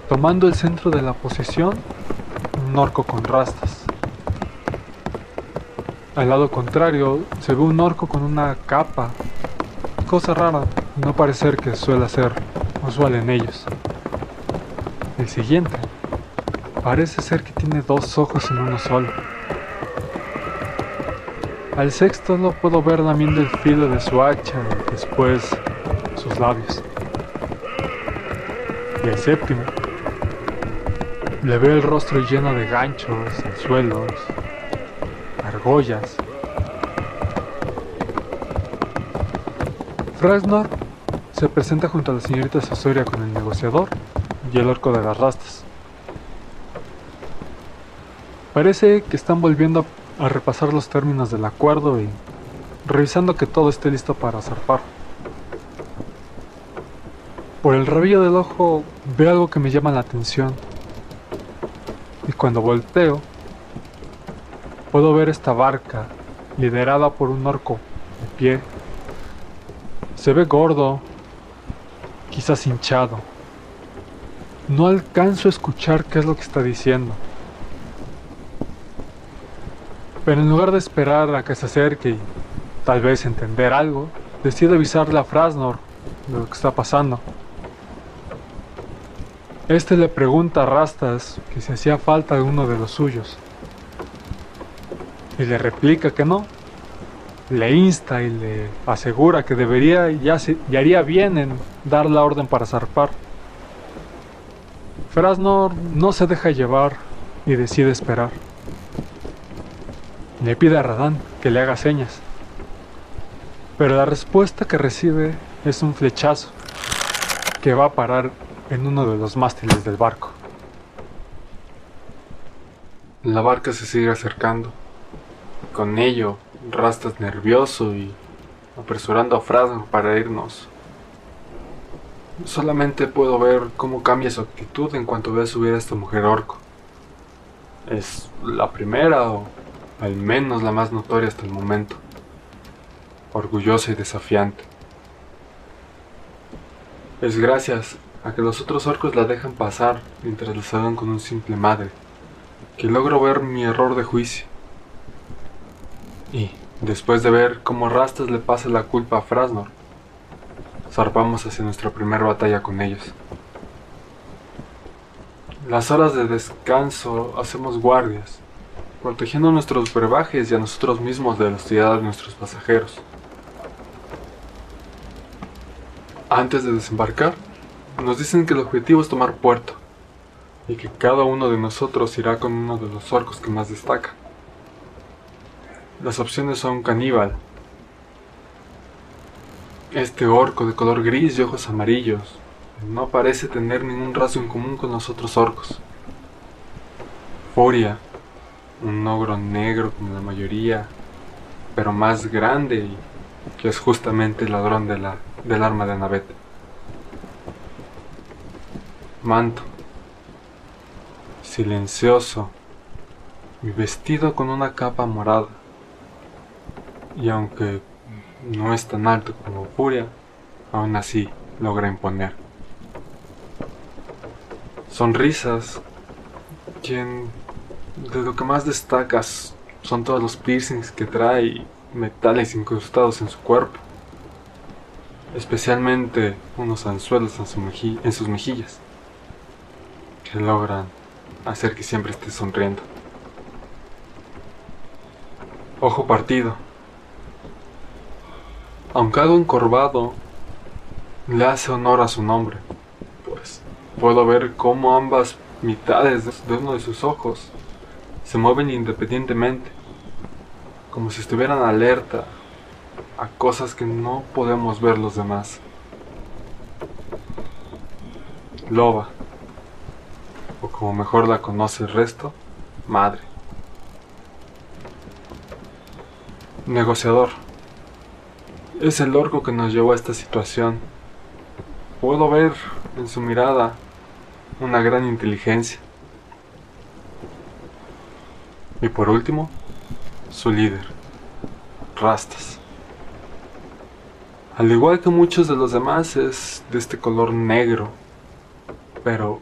[SPEAKER 1] tomando el centro de la posesión, un orco con rastas. Al lado contrario se ve un orco con una capa, cosa rara, no parecer que suele ser usual en ellos. El siguiente parece ser que tiene dos ojos en uno solo. Al sexto lo puedo ver lamiendo el filo de su hacha y después sus labios. Y el séptimo le veo el rostro lleno de ganchos, anzuelos, argollas. Frasnor se presenta junto a la señorita Sasoria con el negociador y el orco de las rastas. Parece que están volviendo a repasar los términos del acuerdo y revisando que todo esté listo para zarpar. Por el rabillo del ojo veo algo que me llama la atención. Y cuando volteo, puedo ver esta barca liderada por un orco de pie. Se ve gordo, quizás hinchado. No alcanzo a escuchar qué es lo que está diciendo. Pero en lugar de esperar a que se acerque y tal vez entender algo, decido avisarle a Frasnor de lo que está pasando. Este le pregunta a Rastas que si hacía falta uno de los suyos. Y le replica que no, le insta y le asegura que debería y, haría bien en dar la orden para zarpar. Frasnor no se deja llevar y decide esperar. Le pide a Radán que le haga señas, pero la respuesta que recibe es un flechazo que va a parar en uno de los mástiles del barco.
[SPEAKER 2] La barca se sigue acercando. Con ello, Rastas nervioso y apresurando a Frasnor para irnos. Solamente puedo ver cómo cambia su actitud en cuanto ve subir a esta mujer orco. Es la primera o al menos la más notoria hasta el momento. Orgullosa y desafiante. Es gracias a que los otros orcos la dejan pasar mientras la salgan con un simple madre, que logro ver mi error de juicio. Y, después de ver cómo Rastas le pasa la culpa a Frasnor, zarpamos hacia nuestra primera batalla con ellos. Las horas de descanso hacemos guardias, protegiendo nuestros brebajes y a nosotros mismos de la hostilidad de nuestros pasajeros. Antes de desembarcar, nos dicen que el objetivo es tomar puerto y que cada uno de nosotros irá con uno de los orcos que más destaca. Las opciones son caníbal. Este orco de color gris y ojos amarillos,
[SPEAKER 1] no parece tener ningún rasgo en común con los otros orcos. Furia, un ogro negro como la mayoría, pero más grande y que es justamente el ladrón de la, del arma de Navet. Manto, silencioso y vestido con una capa morada. Y aunque no es tan alto como Furia, aún así logra imponer. Sonrisas, quien de lo que más destacas son todos los piercings que trae metales incrustados en su cuerpo, especialmente unos anzuelos en, en sus mejillas, que logran hacer que siempre esté sonriendo. Ojo partido. Aunque algo encorvado, le hace honor a su nombre, pues puedo ver cómo ambas mitades de uno de sus ojos se mueven independientemente, como si estuvieran alerta a cosas que no podemos ver los demás. Loba, o como mejor la conoce el resto, madre. Negociador. Es el orco que nos llevó a esta situación. Puedo ver en su mirada una gran inteligencia. Y por último, su líder, Rastas. Al igual que muchos de los demás es de este color negro, pero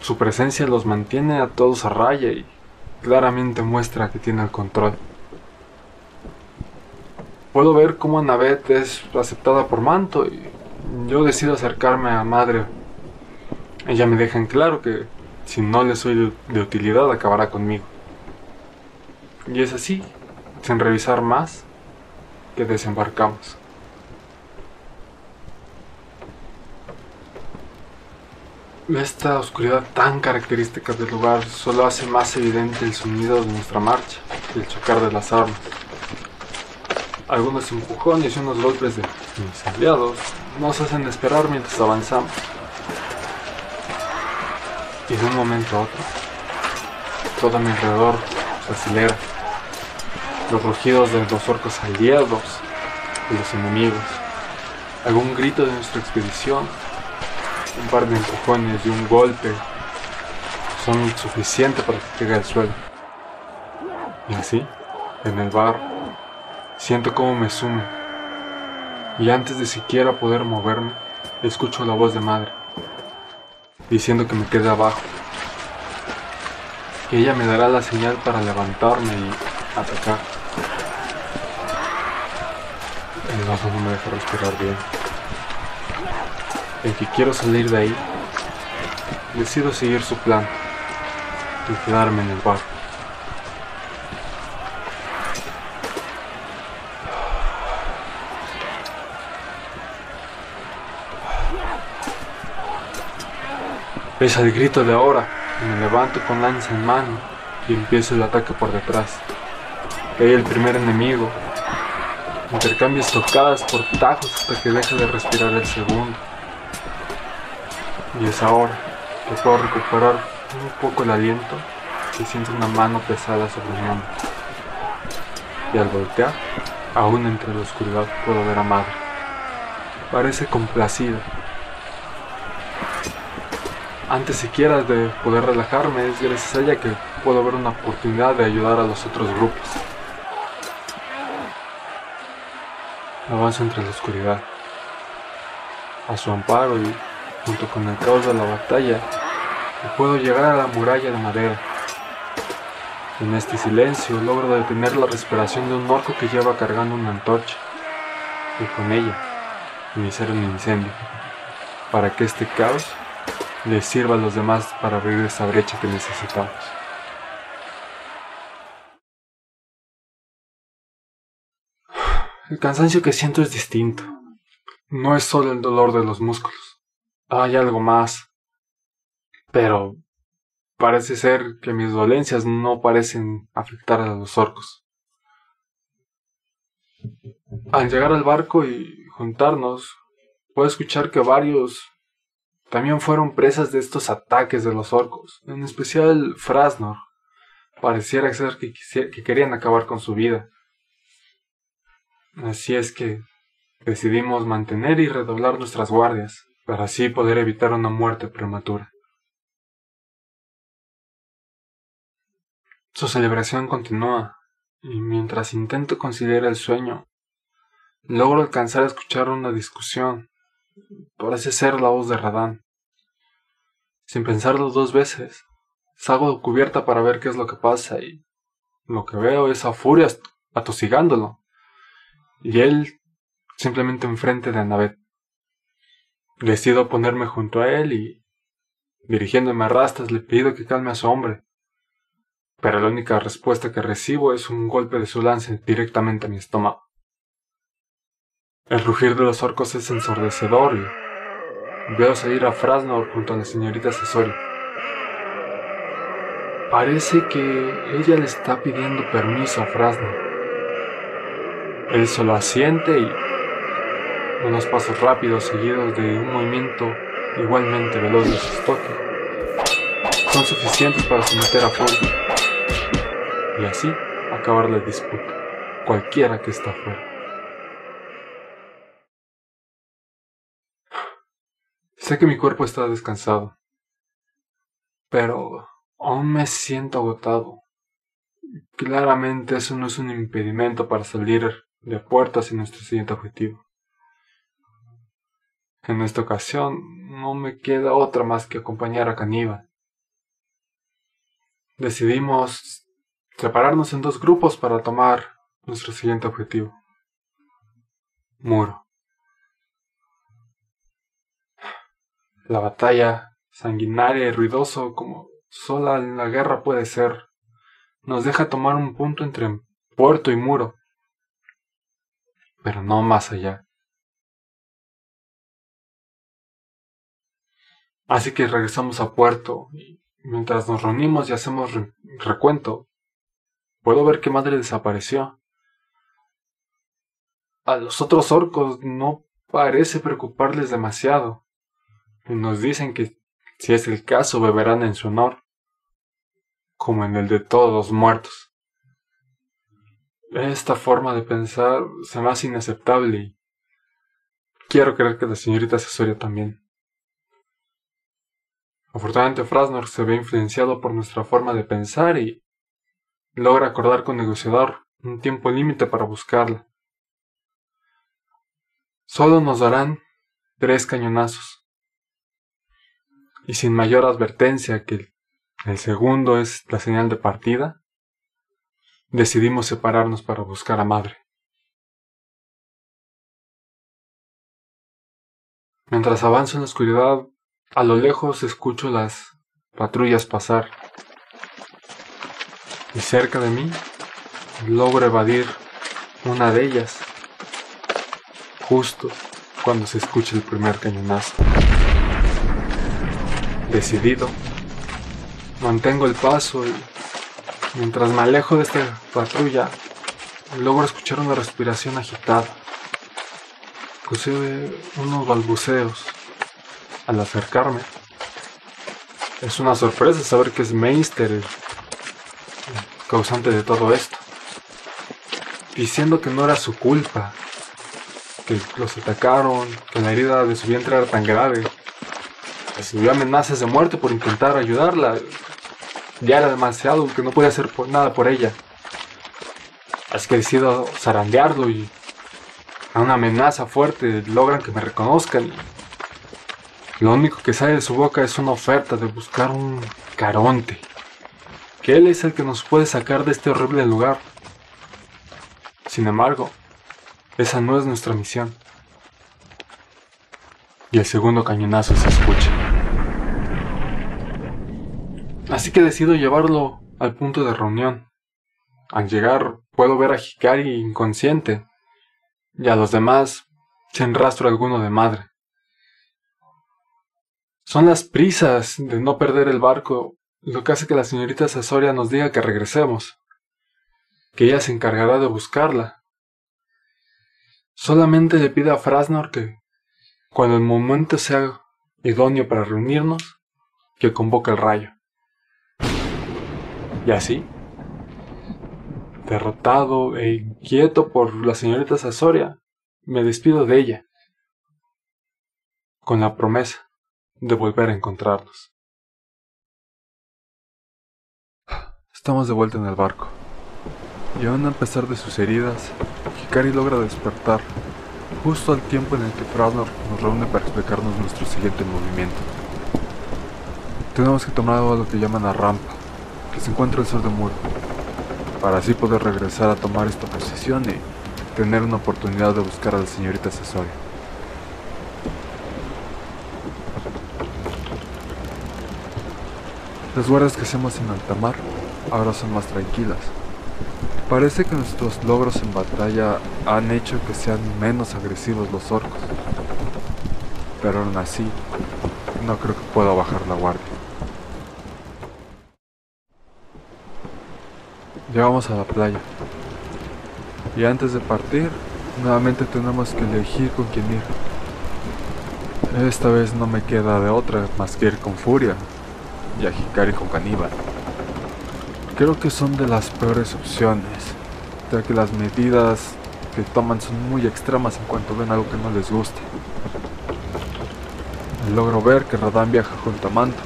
[SPEAKER 1] su presencia los mantiene a todos a raya y claramente muestra que tiene el control. Puedo ver cómo Annabeth es aceptada por Manto y yo decido acercarme a Madre. Ella me deja en claro que si no le soy de utilidad acabará conmigo. Y es así, sin revisar más, que desembarcamos. Esta oscuridad tan característica del lugar solo hace más evidente el sonido de nuestra marcha y el chocar de las armas. Algunos empujones y unos golpes de mis aliados nos hacen esperar mientras avanzamos. Y de un momento a otro, todo a mi alrededor se acelera los rugidos de los orcos aliados y los enemigos, algún grito de nuestra expedición, un par de empujones y un golpe son suficientes para que llegue al suelo. Y así, en el bar, siento cómo me sume. Y antes de siquiera poder moverme, escucho la voz de madre, diciendo que me quede abajo. Que ella me dará la señal para levantarme y atacar. El ojo no me deja respirar bien. En que quiero salir de ahí, decido seguir su plan y quedarme en el bar. Pese al grito de ahora, me levanto con lanza en mano y empiezo el ataque por detrás. Cae el primer enemigo Intercambio estocadas por tajos hasta que deje de respirar el segundo. Y es ahora que puedo recuperar un poco el aliento y siento una mano pesada sobre mi hombro. Y al voltear, aún entre la oscuridad puedo ver a Madre. Parece complacida. Antes siquiera de poder relajarme, es gracias a ella que puedo ver una oportunidad de ayudar a los otros grupos. Avanzo entre la oscuridad. A su amparo y junto con el caos de la batalla, puedo llegar a la muralla de madera. En este silencio logro detener la respiración de un orco que lleva cargando una antorcha y con ella iniciar un incendio para que este caos le sirva a los demás para abrir esa brecha que necesitamos. El cansancio que siento es distinto. No es solo el dolor de los músculos. Hay algo más. Pero parece ser que mis dolencias no parecen afectar a los orcos. Al llegar al barco y juntarnos, puedo escuchar que varios también fueron presas de estos ataques de los orcos, en especial Frasnor. Pareciera ser que, que querían acabar con su vida. Así es que decidimos mantener y redoblar nuestras guardias, para así poder evitar una muerte prematura. Su celebración continúa, y mientras intento conciliar el sueño, logro alcanzar a escuchar una discusión. Parece ser la voz de Radán. Sin pensarlo dos veces, salgo de cubierta para ver qué es lo que pasa y lo que veo es a Furia atosigándolo. Y él simplemente enfrente de Annabeth. Decido ponerme junto a él y, dirigiéndome a rastas, le pido que calme a su hombre. Pero la única respuesta que recibo es un golpe de su lance directamente a mi estómago. El rugir de los orcos es ensordecedor y veo salir a Frasnor junto a la señorita Cesori. Parece que ella le está pidiendo permiso a Frasnor. Él solo asiente y unos pasos rápidos seguidos de un movimiento igualmente veloz de su toques son suficientes para someter a fuego y así acabar la disputa, cualquiera que está fuera. Sé que mi cuerpo está descansado, pero aún me siento agotado. Claramente eso no es un impedimento para salir de puerta hacia nuestro siguiente objetivo. En esta ocasión no me queda otra más que acompañar a Caníbal. Decidimos separarnos en dos grupos para tomar nuestro siguiente objetivo. Muro. La batalla, sanguinaria y ruidoso como sola la guerra puede ser, nos deja tomar un punto entre puerto y muro, pero no más allá. Así que regresamos a puerto y mientras nos reunimos y hacemos recuento, puedo ver que madre desapareció. A los otros orcos no parece preocuparles demasiado. Nos dicen que si es el caso beberán en su honor, como en el de todos los muertos. Esta forma de pensar se me hace inaceptable y quiero creer que la señorita asesoria también. Afortunadamente Frasnor se ve influenciado por nuestra forma de pensar y logra acordar con negociador un tiempo límite para buscarla. Solo nos darán tres cañonazos y sin mayor advertencia que el segundo es la señal de partida, decidimos separarnos para buscar a madre. Mientras avanzo en la oscuridad, a lo lejos escucho las patrullas pasar. Y cerca de mí logro evadir una de ellas, justo cuando se escucha el primer cañonazo decidido. Mantengo el paso y mientras me alejo de esta patrulla, logro escuchar una respiración agitada, inclusive unos balbuceos. Al acercarme, es una sorpresa saber que es Meister el causante de todo esto, diciendo que no era su culpa, que los atacaron, que la herida de su vientre era tan grave recibió amenazas de muerte por intentar ayudarla. Ya era demasiado que no podía hacer nada por ella. Así que decido zarandearlo y a una amenaza fuerte logran que me reconozcan. Lo único que sale de su boca es una oferta de buscar un caronte. Que él es el que nos puede sacar de este horrible lugar. Sin embargo, esa no es nuestra misión. Y el segundo cañonazo se escucha. Así que decido llevarlo al punto de reunión. Al llegar puedo ver a Hikari inconsciente y a los demás sin rastro alguno de madre. Son las prisas de no perder el barco lo que hace que la señorita Sasoria nos diga que regresemos, que ella se encargará de buscarla. Solamente le pide a Frasnor que, cuando el momento sea idóneo para reunirnos, que convoca el rayo. Y así, derrotado e inquieto por la señorita Sasoria, me despido de ella, con la promesa de volver a encontrarnos. Estamos de vuelta en el barco, y aún a pesar de sus heridas, Hikari logra despertar justo al tiempo en el que Frasnor nos reúne para explicarnos nuestro siguiente movimiento. Tenemos que tomar algo a lo que llaman la rampa, que se encuentra al sur de Muro, para así poder regresar a tomar esta posición y tener una oportunidad de buscar a la señorita Cesoria. Las guardias que hacemos en alta mar ahora son más tranquilas. Parece que nuestros logros en batalla han hecho que sean menos agresivos los orcos. Pero aún así, no creo que pueda bajar la guardia. Llegamos a la playa. Y antes de partir, nuevamente tenemos que elegir con quién ir. Esta vez no me queda de otra más que ir con Furia y a Hikari con Caníbal. Creo que son de las peores opciones, ya que las medidas que toman son muy extremas en cuanto ven algo que no les guste. Logro ver que Radán viaja junto a Manto,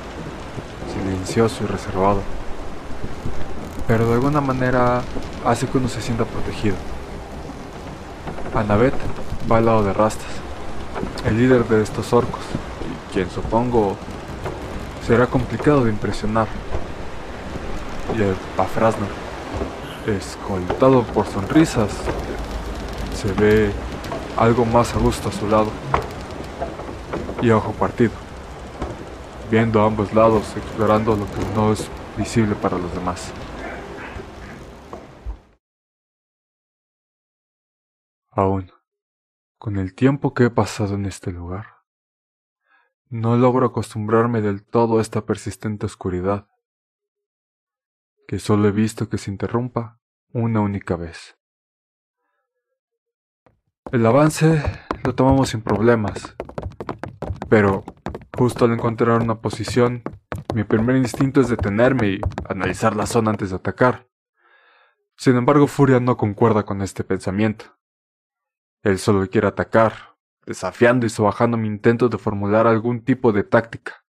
[SPEAKER 1] silencioso y reservado pero de alguna manera hace que uno se sienta protegido. Anabet va al lado de Rastas, el líder de estos orcos, quien supongo será complicado de impresionar. Y el Pafrasner, escoltado por sonrisas, se ve algo más a gusto a su lado. Y ojo partido, viendo a ambos lados, explorando lo que no es visible para los demás. Aún, con el tiempo que he pasado en este lugar, no logro acostumbrarme del todo a esta persistente oscuridad, que solo he visto que se interrumpa una única vez. El avance lo tomamos sin problemas, pero justo al encontrar una posición, mi primer instinto es detenerme y analizar la zona antes de atacar. Sin embargo, Furia no concuerda con este pensamiento. Él solo quiere atacar, desafiando y sobajando mi intento de formular algún tipo de táctica.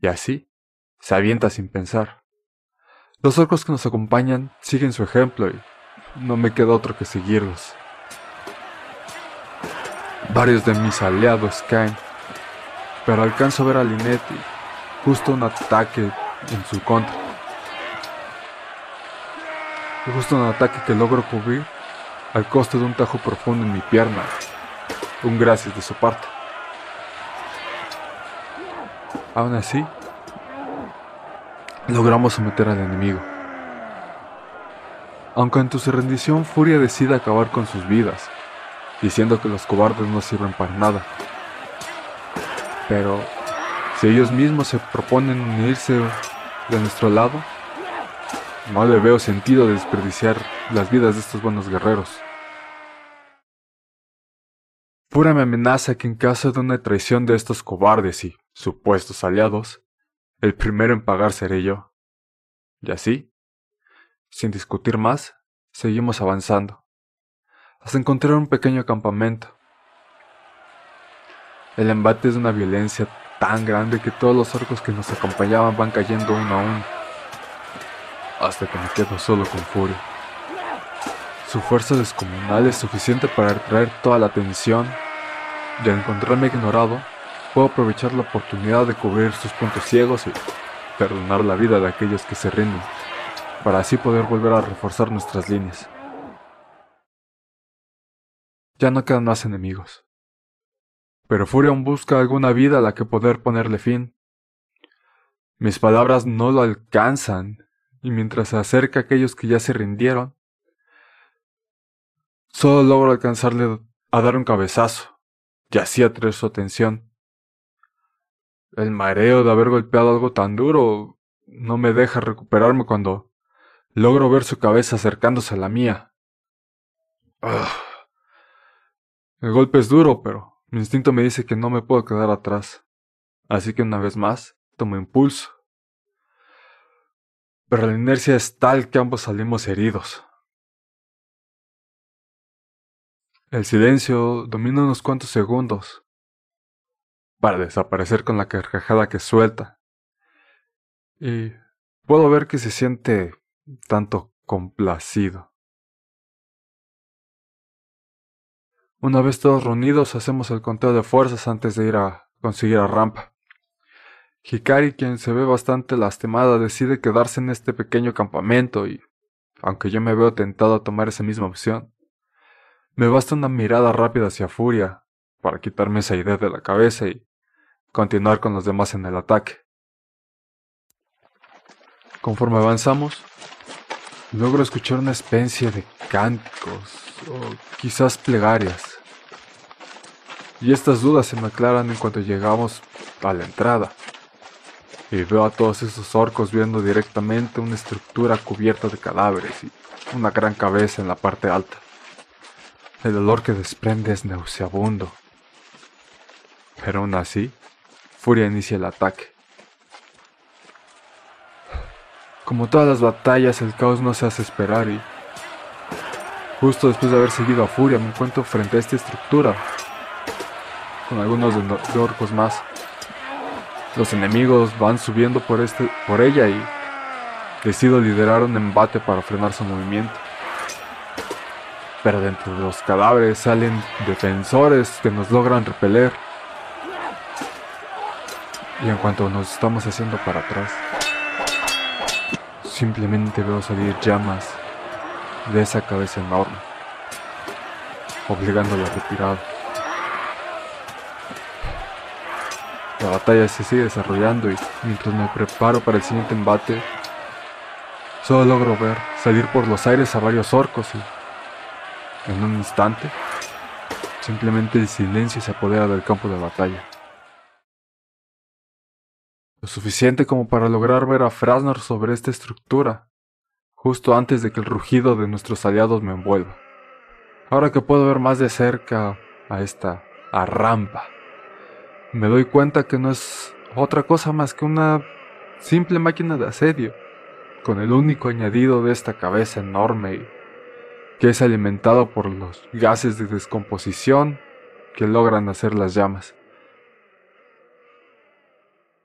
[SPEAKER 1] Y así, se avienta sin pensar. Los orcos que nos acompañan siguen su ejemplo y no me queda otro que seguirlos. Varios de mis aliados caen, pero alcanzo a ver a Linetti justo un ataque en su contra. Justo un ataque que logro cubrir al costo de un tajo profundo en mi pierna. Un gracias de su parte. Aún así, logramos someter al enemigo. Aunque en su rendición Furia decide acabar con sus vidas, diciendo que los cobardes no sirven para nada. Pero si ellos mismos se proponen unirse de nuestro lado, no le veo sentido de desperdiciar las vidas de estos buenos guerreros. Pura me amenaza que en caso de una traición de estos cobardes y supuestos aliados, el primero en pagar seré yo. Y así, sin discutir más, seguimos avanzando, hasta encontrar un pequeño campamento. El embate es de una violencia tan grande que todos los orcos que nos acompañaban van cayendo uno a uno hasta que me quedo solo con Furia. Su fuerza descomunal es suficiente para atraer toda la atención y al encontrarme ignorado, puedo aprovechar la oportunidad de cubrir sus puntos ciegos y perdonar la vida de aquellos que se rinden, para así poder volver a reforzar nuestras líneas. Ya no quedan más enemigos. Pero Furia aún busca alguna vida a la que poder ponerle fin. Mis palabras no lo alcanzan y mientras se acerca a aquellos que ya se rindieron, solo logro alcanzarle a dar un cabezazo, y así atraer su atención. El mareo de haber golpeado algo tan duro no me deja recuperarme cuando logro ver su cabeza acercándose a la mía. Ah. El golpe es duro, pero mi instinto me dice que no me puedo quedar atrás. así que una vez más tomo impulso. Pero la inercia es tal que ambos salimos heridos. El silencio domina unos cuantos segundos para desaparecer con la carcajada que suelta. Y puedo ver que se siente tanto complacido. Una vez todos reunidos hacemos el conteo de fuerzas antes de ir a conseguir a Rampa. Hikari, quien se ve bastante lastimada, decide quedarse en este pequeño campamento y, aunque yo me veo tentado a tomar esa misma opción, me basta una mirada rápida hacia Furia para quitarme esa idea de la cabeza y continuar con los demás en el ataque. Conforme avanzamos, logro escuchar una especie de cánticos o quizás plegarias. Y estas dudas se me aclaran en cuanto llegamos a la entrada. Y veo a todos esos orcos viendo directamente una estructura cubierta de cadáveres y una gran cabeza en la parte alta. El olor que desprende es nauseabundo. Pero aún así, Furia inicia el ataque. Como todas las batallas, el caos no se hace esperar y justo después de haber seguido a Furia me encuentro frente a esta estructura, con algunos de, orcos más. Los enemigos van subiendo por, este, por ella y decido liderar un embate para frenar su movimiento. Pero dentro de los cadáveres salen defensores que nos logran repeler. Y en cuanto nos estamos haciendo para atrás, simplemente veo salir llamas de esa cabeza enorme, obligándola a retirar. La batalla se sigue desarrollando y mientras me preparo para el siguiente embate, solo logro ver salir por los aires a varios orcos y en un instante, simplemente el silencio se apodera del campo de batalla. Lo suficiente como para lograr ver a Frasnor sobre esta estructura, justo antes de que el rugido de nuestros aliados me envuelva. Ahora que puedo ver más de cerca a esta rampa, me doy cuenta que no es otra cosa más que una simple máquina de asedio, con el único añadido de esta cabeza enorme que es alimentado por los gases de descomposición que logran hacer las llamas.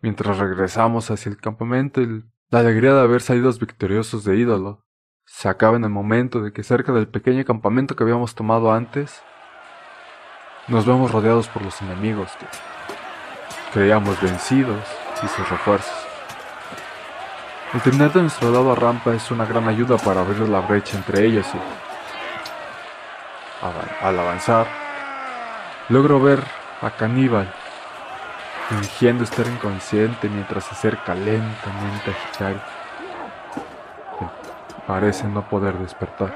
[SPEAKER 1] Mientras regresamos hacia el campamento, la alegría de haber salido victoriosos de ídolo se acaba en el momento de que cerca del pequeño campamento que habíamos tomado antes, nos vemos rodeados por los enemigos que creíamos vencidos y sus refuerzos. El terminar de nuestro lado a rampa es una gran ayuda para abrir la brecha entre ellos y al avanzar, logro ver a Caníbal fingiendo estar inconsciente mientras se acerca lentamente a Hikari. Parece no poder despertar.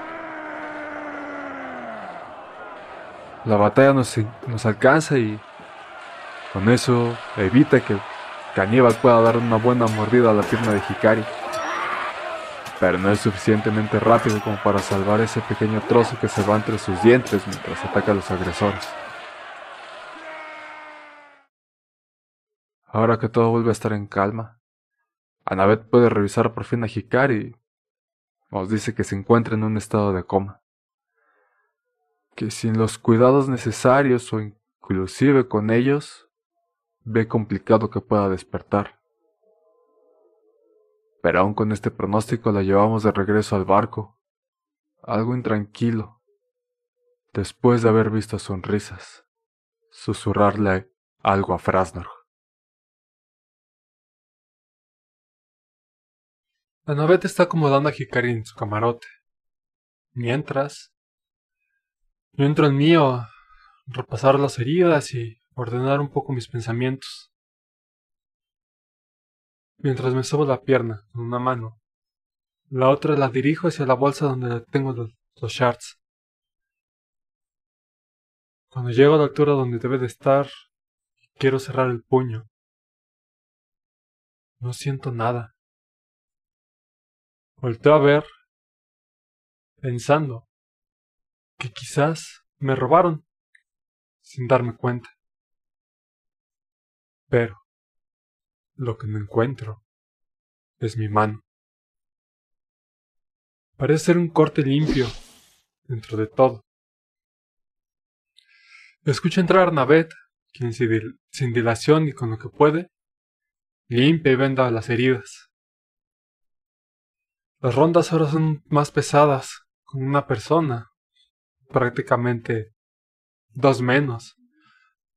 [SPEAKER 1] La batalla nos, nos alcanza y con eso evita que Caníbal pueda dar una buena mordida a la pierna de Hikari pero no es suficientemente rápido como para salvar ese pequeño trozo que se va entre sus dientes mientras ataca a los agresores. Ahora que todo vuelve a estar en calma, Annabeth puede revisar por fin a Hikari nos dice que se encuentra en un estado de coma. Que sin los cuidados necesarios o inclusive con ellos, ve complicado que pueda despertar. Pero aún con este pronóstico la llevamos de regreso al barco, algo intranquilo, después de haber visto sonrisas, susurrarle algo a Frasnor.
[SPEAKER 2] La noveta está acomodando a Hikari en su camarote. Mientras, yo entro en mío repasar las heridas y ordenar un poco mis pensamientos mientras me sobo la pierna con una mano. La otra la dirijo hacia la bolsa donde tengo los, shards. Cuando llego a la altura donde debe de estar, quiero cerrar el puño. No siento nada. Volteo a ver, pensando que quizás me robaron sin darme cuenta. Pero
[SPEAKER 1] lo que me encuentro es mi mano. Parece ser un corte limpio dentro de todo. Escucho entrar a Navet, quien sin dilación y con lo que puede, limpia y venda las heridas. Las rondas ahora son más pesadas, con una persona, prácticamente dos menos,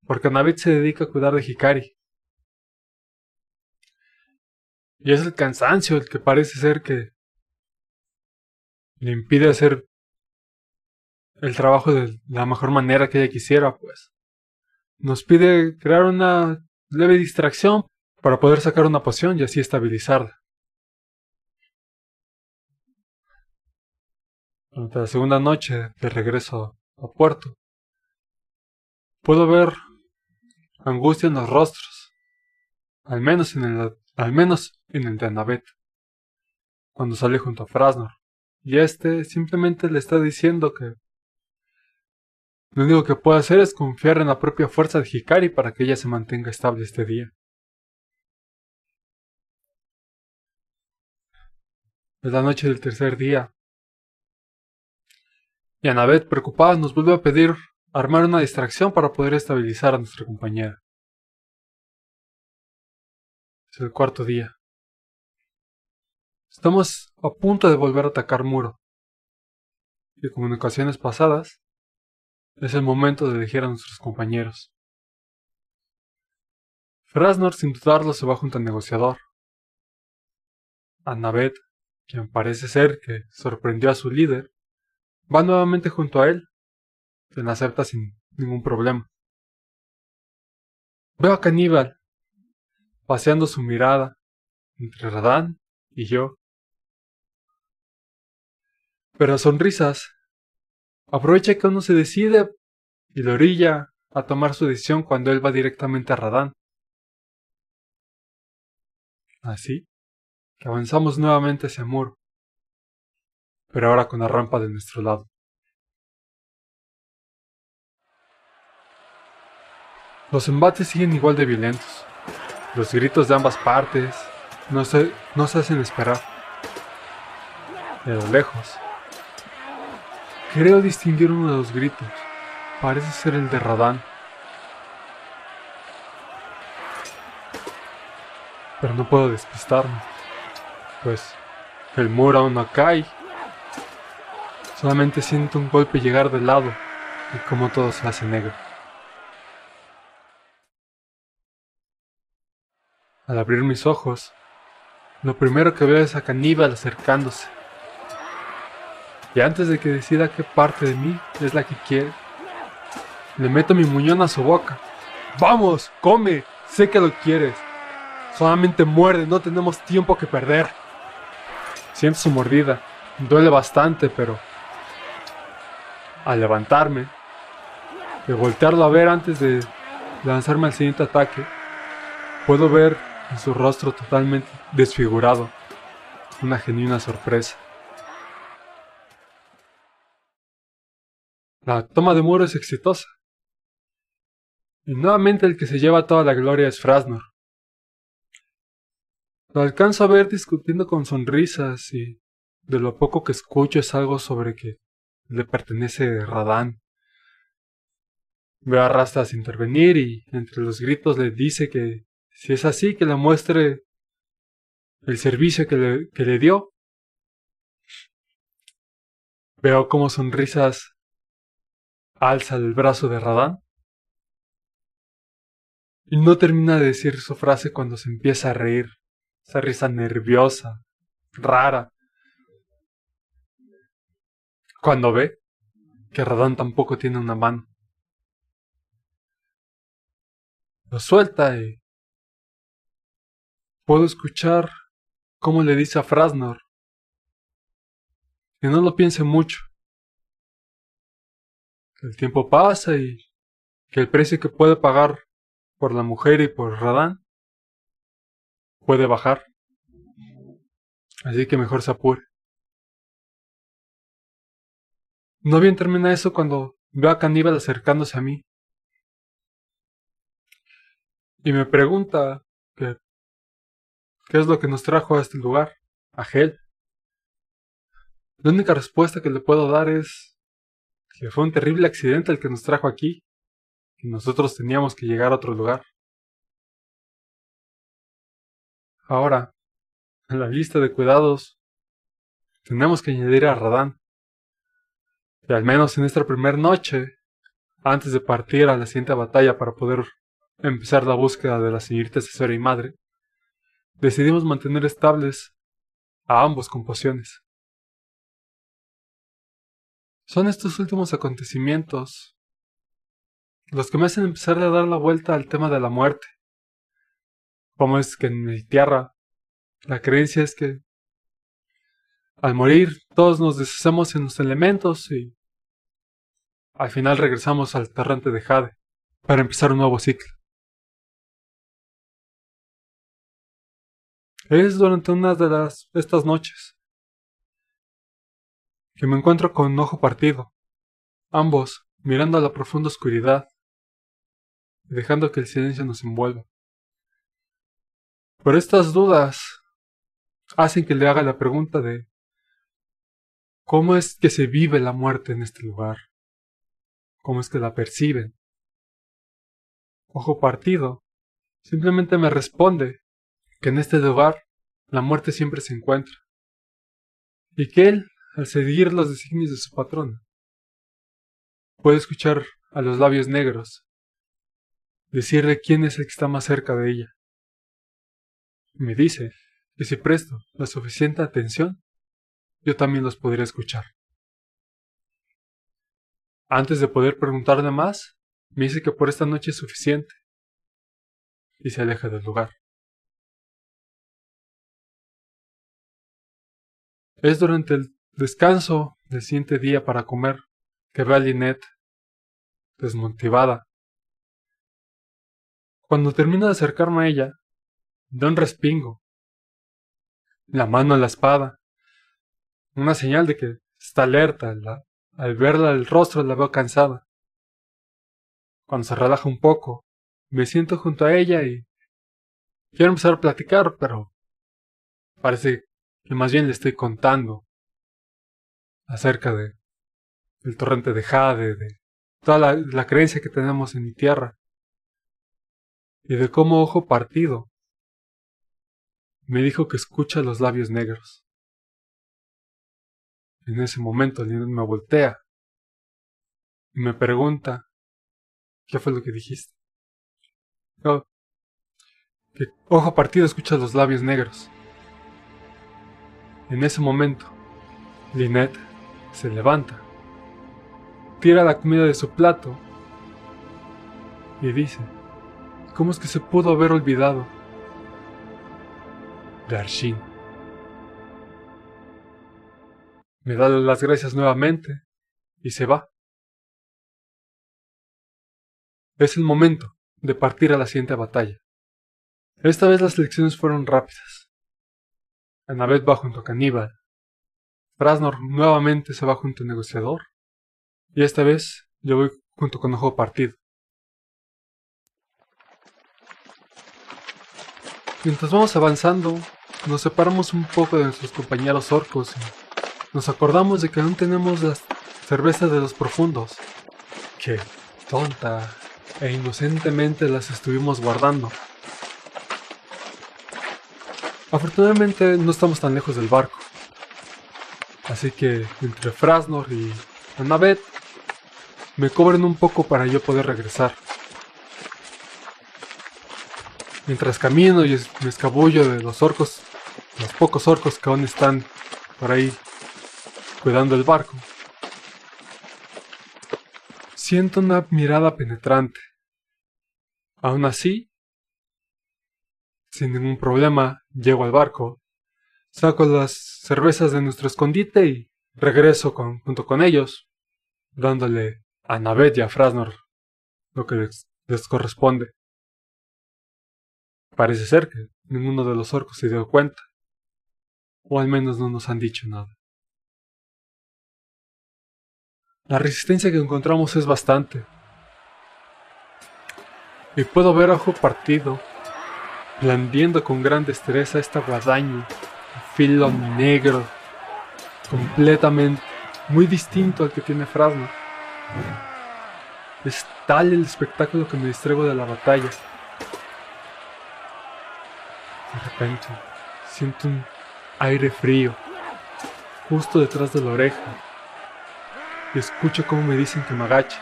[SPEAKER 1] porque Navet se dedica a cuidar de Hikari. Y es el cansancio el que parece ser que le impide hacer el trabajo de la mejor manera que ella quisiera, pues. Nos pide crear una leve distracción para poder sacar una poción y así estabilizarla. Durante la segunda noche de regreso a puerto, puedo ver angustia en los rostros, al menos en el, al menos en el de Annabeth, cuando sale junto a Frasnor, y este simplemente le está diciendo que lo único que puede hacer es confiar en la propia fuerza de Hikari para que ella se mantenga estable este día. Es la noche del tercer día. Y Annabeth, preocupada, nos vuelve a pedir armar una distracción para poder estabilizar a nuestra compañera. Es el cuarto día. Estamos a punto de volver a atacar muro. Y como en ocasiones pasadas, es el momento de elegir a nuestros compañeros. Frasnor sin dudarlo se va junto al negociador. Annabeth, quien parece ser que sorprendió a su líder, va nuevamente junto a él, quien acepta sin ningún problema. Veo a Caníbal, paseando su mirada entre Radán y yo. Pero sonrisas Aprovecha que uno se decide y lo orilla a tomar su decisión cuando él va directamente a Radán. Así que avanzamos nuevamente hacia Muro, pero ahora con la rampa de nuestro lado. Los embates siguen igual de violentos. Los gritos de ambas partes no se, no se hacen esperar. De lo lejos, Creo distinguir uno de los gritos. Parece ser el de Radán. Pero no puedo despistarme. Pues el muro aún no cae. Solamente siento un golpe llegar del lado y como todo se hace negro. Al abrir mis ojos, lo primero que veo es a Caníbal acercándose. Y antes de que decida qué parte de mí es la que quiere, le meto mi muñón a su boca. ¡Vamos! ¡Come! Sé que lo quieres. Solamente muerde, no tenemos tiempo que perder. Siento su mordida. Duele bastante, pero... Al levantarme, de voltearlo a ver antes de lanzarme al siguiente ataque, puedo ver en su rostro totalmente desfigurado una genuina sorpresa. La toma de muro es exitosa. Y nuevamente el que se lleva toda la gloria es Frasnor. Lo alcanzo a ver discutiendo con sonrisas y de lo poco que escucho es algo sobre que le pertenece Radán. Veo a Rastas intervenir y entre los gritos le dice que si es así que le muestre el servicio que le, que le dio. Veo como sonrisas alza el brazo de Radán. Y no termina de decir su frase cuando se empieza a reír, esa risa nerviosa, rara. Cuando ve que Radán tampoco tiene una mano. Lo suelta y puedo escuchar cómo le dice a Frasnor que no lo piense mucho, el tiempo pasa y que el precio que puede pagar por la mujer y por Radán puede bajar. Así que mejor se apure. No bien termina eso cuando veo a Caníbal acercándose a mí. Y me pregunta que ¿qué es lo que nos trajo a este lugar? A. La única respuesta que le puedo dar es que fue un terrible accidente el que nos trajo aquí y nosotros teníamos que llegar a otro lugar. Ahora, en la lista de cuidados, tenemos que añadir a Radán. Y al menos en esta primera noche, antes de partir a la siguiente batalla para poder empezar la búsqueda de la señorita asesora y madre, decidimos mantener estables a ambos con pociones. Son estos últimos acontecimientos los que me hacen empezar a dar la vuelta al tema de la muerte. Como es que en mi tierra la creencia es que al morir todos nos deshacemos en los elementos y al final regresamos al torrente de Jade para empezar un nuevo ciclo. Es durante una de las, estas noches que me encuentro con ojo partido, ambos mirando a la profunda oscuridad y dejando que el silencio nos envuelva. Pero estas dudas hacen que le haga la pregunta de ¿cómo es que se vive la muerte en este lugar? ¿Cómo es que la perciben? Ojo partido simplemente me responde que en este lugar la muerte siempre se encuentra y que él al seguir los designios de su patrona. Puede escuchar a los labios negros decirle quién es el que está más cerca de ella. Me dice que si presto la suficiente atención, yo también los podría escuchar. Antes de poder preguntarle más, me dice que por esta noche es suficiente y se aleja del lugar. Es durante el Descanso del siguiente día para comer, que ve a Lynette desmotivada. Cuando termino de acercarme a ella, da un respingo, la mano a la espada, una señal de que está alerta, al verla el rostro la veo cansada. Cuando se relaja un poco, me siento junto a ella y quiero empezar a platicar, pero parece que más bien le estoy contando acerca de el torrente de Jade, de toda la, creencia que tenemos en mi tierra, y de cómo Ojo Partido me dijo que escucha los labios negros. En ese momento Lynette me voltea y me pregunta ¿Qué fue lo que dijiste? Que Ojo Partido escucha los labios negros. En ese momento, Lynette se levanta, tira la comida de su plato y dice, ¿cómo es que se pudo haber olvidado de Arshin? Me da las gracias nuevamente y se va. Es el momento de partir a la siguiente batalla. Esta vez las elecciones fueron rápidas. Annabeth va junto a Caníbal, Frasnor nuevamente se va junto al negociador. Y esta vez yo voy junto con Ojo Partido. Mientras vamos avanzando, nos separamos un poco de nuestros compañeros orcos y nos acordamos de que aún tenemos las cervezas de los profundos. Que tonta e inocentemente las estuvimos guardando. Afortunadamente no estamos tan lejos del barco. Así que entre Frasnor y Annabeth me cobren un poco para yo poder regresar. Mientras camino y me escabullo de los orcos, los pocos orcos que aún están por ahí cuidando el barco, siento una mirada penetrante. Aún así, sin ningún problema, llego al barco Saco las cervezas de nuestro escondite y regreso junto con ellos, dándole a Navet y a Frasnor lo que les, les corresponde. Parece ser que ninguno de los orcos se dio cuenta, o al menos no nos han dicho nada. La resistencia que encontramos es bastante. Y puedo ver ojo partido blandiendo con gran destreza esta guadaña, filo negro, completamente muy distinto al que tiene Frasno. Es tal el espectáculo que me distraigo de la batalla. De repente, siento un aire frío justo detrás de la oreja y escucho cómo me dicen que me agache.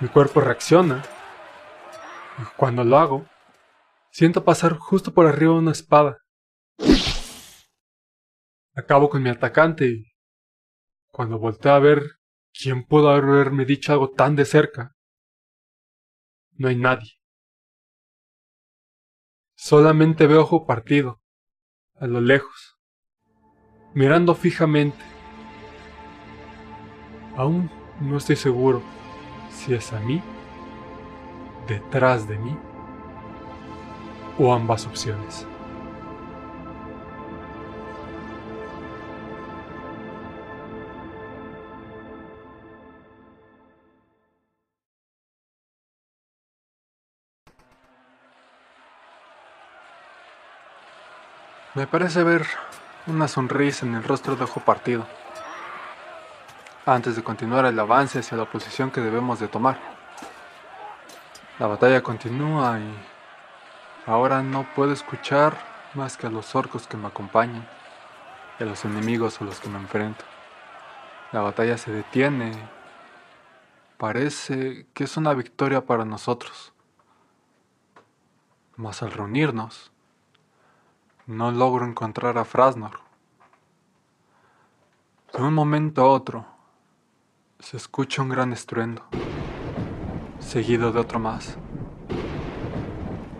[SPEAKER 1] Mi cuerpo reacciona cuando lo hago, siento pasar justo por arriba una espada. Acabo con mi atacante y cuando volteo a ver quién pudo haberme dicho algo tan de cerca, no hay nadie. Solamente veo ojo partido, a lo lejos, mirando fijamente. Aún no estoy seguro si es a mí, detrás de mí, o ambas opciones. Me parece ver una sonrisa en el rostro de Ojo Partido, antes de continuar el avance hacia la posición que debemos de tomar. La batalla continúa y ahora no puedo escuchar más que a los orcos que me acompañan y a los enemigos a los que me enfrento. La batalla se detiene. Parece que es una victoria para nosotros. Mas al reunirnos, no logro encontrar a Frasnor. De un momento a otro, se escucha un gran estruendo, seguido de otro más.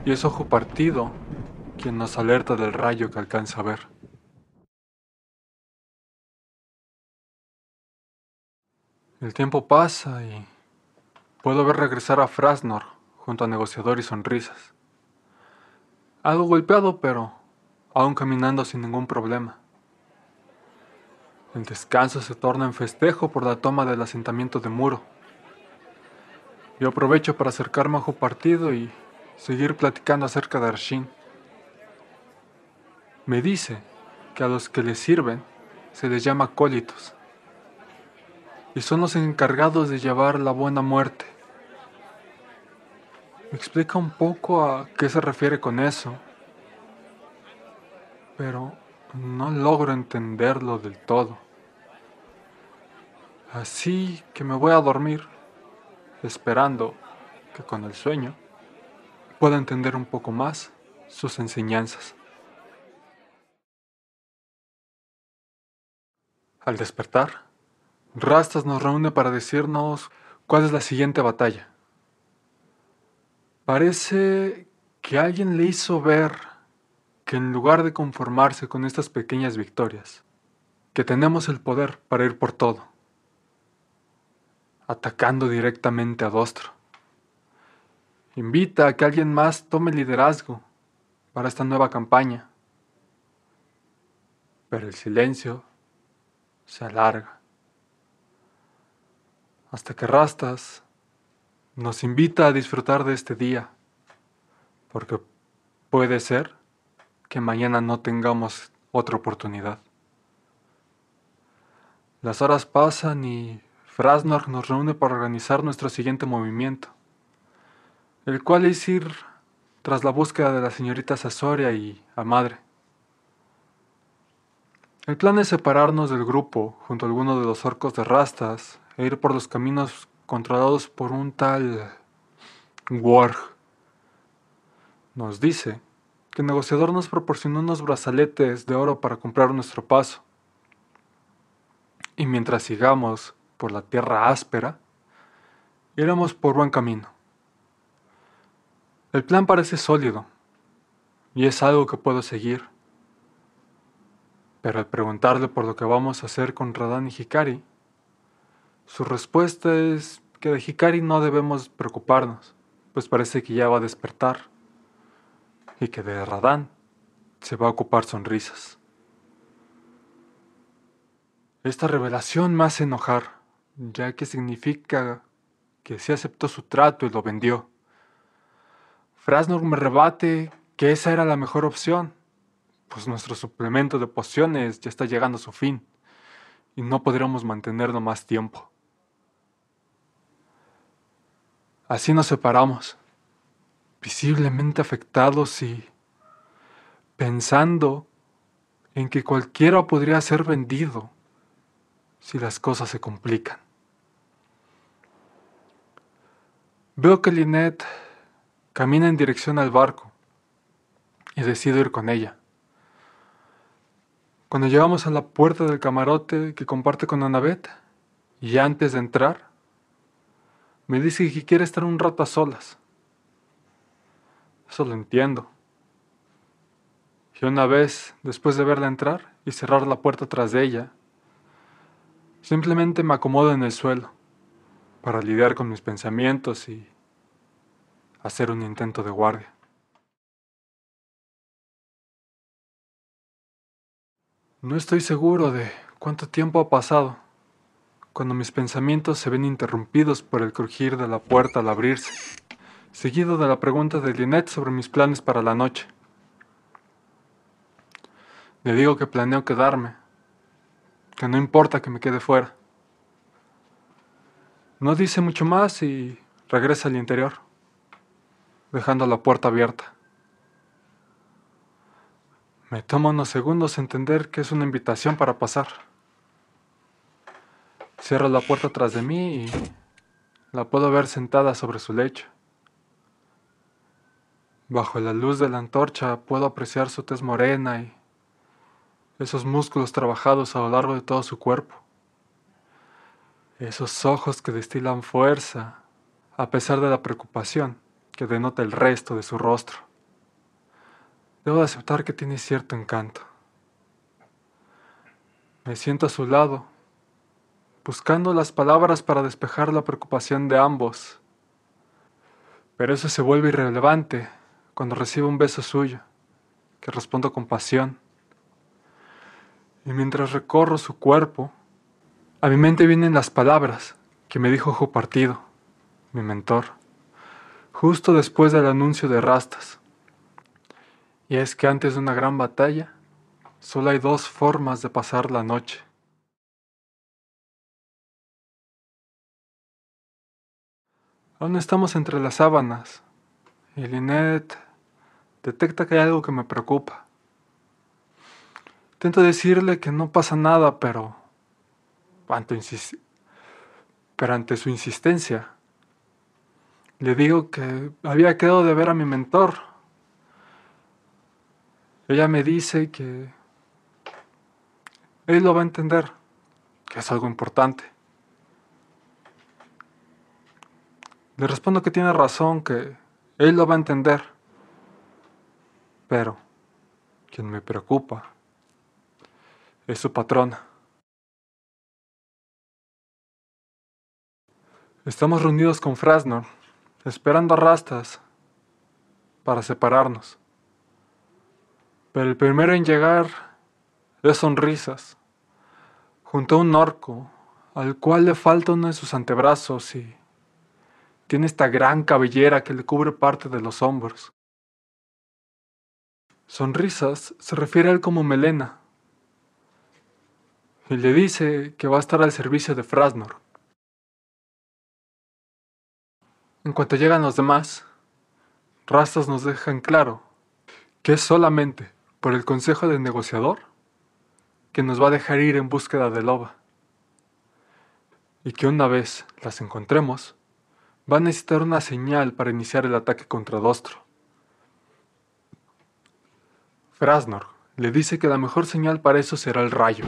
[SPEAKER 1] Y es Ojo Partido quien nos alerta del rayo que alcanza a ver. El tiempo pasa y puedo ver regresar a Frasnor junto a negociador y sonrisas. Algo golpeado, pero aún caminando sin ningún problema. El descanso se torna en festejo por la toma del asentamiento de Muro. Yo aprovecho para acercarme a Ojo Partido y seguir platicando acerca de Arshin. Me dice que a los que le sirven se les llama acólitos y son los encargados de llevar la buena muerte. Me explica un poco a qué se refiere con eso pero no logro entenderlo del todo. Así que me voy a dormir, esperando que con el sueño pueda entender un poco más sus enseñanzas. Al despertar, Rastas nos reúne para decirnos cuál es la siguiente batalla. Parece que alguien le hizo ver que en lugar de conformarse con estas pequeñas victorias, que tenemos el poder para ir por todo, atacando directamente a Dostro. Invita a que alguien más tome liderazgo para esta nueva campaña. Pero el silencio se alarga. Hasta que Rastas nos invita a disfrutar de este día, porque puede ser que mañana no tengamos otra oportunidad. Las horas pasan y Frasnor nos reúne para organizar nuestro siguiente movimiento, el cual es ir tras la búsqueda de la señorita Sasoria y a Madre. El plan es separarnos del grupo junto a alguno de los orcos de rastas e ir por los caminos controlados por un tal Warg. Nos dice que el negociador nos proporcionó unos brazaletes de oro para comprar nuestro paso. Y mientras sigamos por la tierra áspera, iremos por buen camino. El plan parece sólido y es algo que puedo seguir. Pero al preguntarle por lo que vamos a hacer con Radán y Hikari, su respuesta es que de Hikari no debemos preocuparnos, pues parece que ya va a despertar y que de Radán se va a ocupar sonrisas. Esta revelación me hace enojar, ya que significa que se aceptó su trato y lo vendió. Frasnor me rebate que esa era la mejor opción, pues nuestro suplemento de pociones ya está llegando a su fin y no podremos mantenerlo más tiempo. Así nos separamos, visiblemente afectados y pensando en que cualquiera podría ser vendido si las cosas se complican. Veo que Lynette camina en dirección al barco y decido ir con ella. Cuando llegamos a la puerta del camarote que comparte con Annabeth, y antes de entrar, me dice que quiere estar un rato a solas. Eso lo entiendo. Y una vez, después de verla entrar y cerrar la puerta tras de ella, simplemente me acomodo en el suelo para lidiar con mis pensamientos y hacer un intento de guardia. No estoy seguro de cuánto tiempo ha pasado cuando mis pensamientos se ven interrumpidos por el crujir de la puerta al abrirse, seguido de la pregunta de Lynette sobre mis planes para la noche. Le digo que planeo quedarme, que no importa que me quede fuera. No dice mucho más y regresa al interior, dejando la puerta abierta. Me toma unos segundos entender que es una invitación para pasar. Cierro la puerta tras de mí y la puedo ver sentada sobre su lecho. Bajo la luz de la antorcha puedo apreciar su tez morena y esos músculos trabajados a lo largo de todo su cuerpo. Esos ojos que destilan fuerza a pesar de la preocupación que denota el resto de su rostro. Debo aceptar que tiene cierto encanto. Me siento a su lado, buscando las palabras para despejar la preocupación de ambos. Pero eso se vuelve irrelevante cuando recibo un beso suyo, que respondo con pasión. Y mientras recorro su cuerpo, a mi mente vienen las palabras que me dijo Ojo Partido, mi mentor, justo después del anuncio de Rastas. Y es que antes de una gran batalla, solo hay dos formas de pasar la noche. Aún estamos entre las sábanas y Lynette detecta que hay algo que me preocupa. Intento decirle que no pasa nada, pero pero ante su insistencia, le digo que había quedado de ver a mi mentor ella me dice que él lo va a entender, que es algo importante. Le respondo que tiene razón, que él lo va a entender. Pero quien me preocupa es su patrona. Estamos reunidos con Frasnor, esperando a Rastas para separarnos. Pero el primero en llegar es sonrisas, junto a un orco, al cual le falta uno de sus antebrazos y tiene esta gran cabellera que le cubre parte de los hombros. Sonrisas se refiere a él como Melena y le dice que va a estar al servicio de Frasnor. En cuanto llegan los demás, Rastas nos dejan claro que es solamente por el consejo del negociador que nos va a dejar ir en búsqueda de loba. Y que una vez las encontremos, va a necesitar una señal para iniciar el ataque contra Dostro. Frasnor le dice que la mejor señal para eso será el rayo.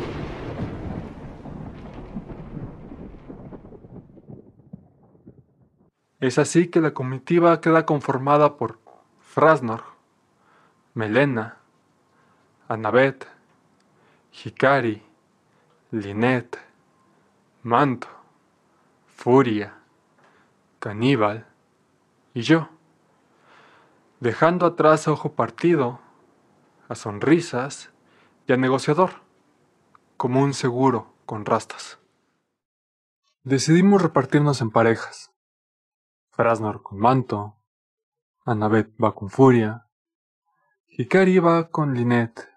[SPEAKER 1] Es así que la comitiva queda conformada por Frasnor, Melena, Annabeth, Hikari, Linet, Manto, Furia, Caníbal y yo, dejando atrás a Ojo Partido, a Sonrisas y a Negociador, como un seguro con rastas. Decidimos repartirnos en parejas. Frasnor con Manto, Annabeth va con Furia, Hikari va con Lynette,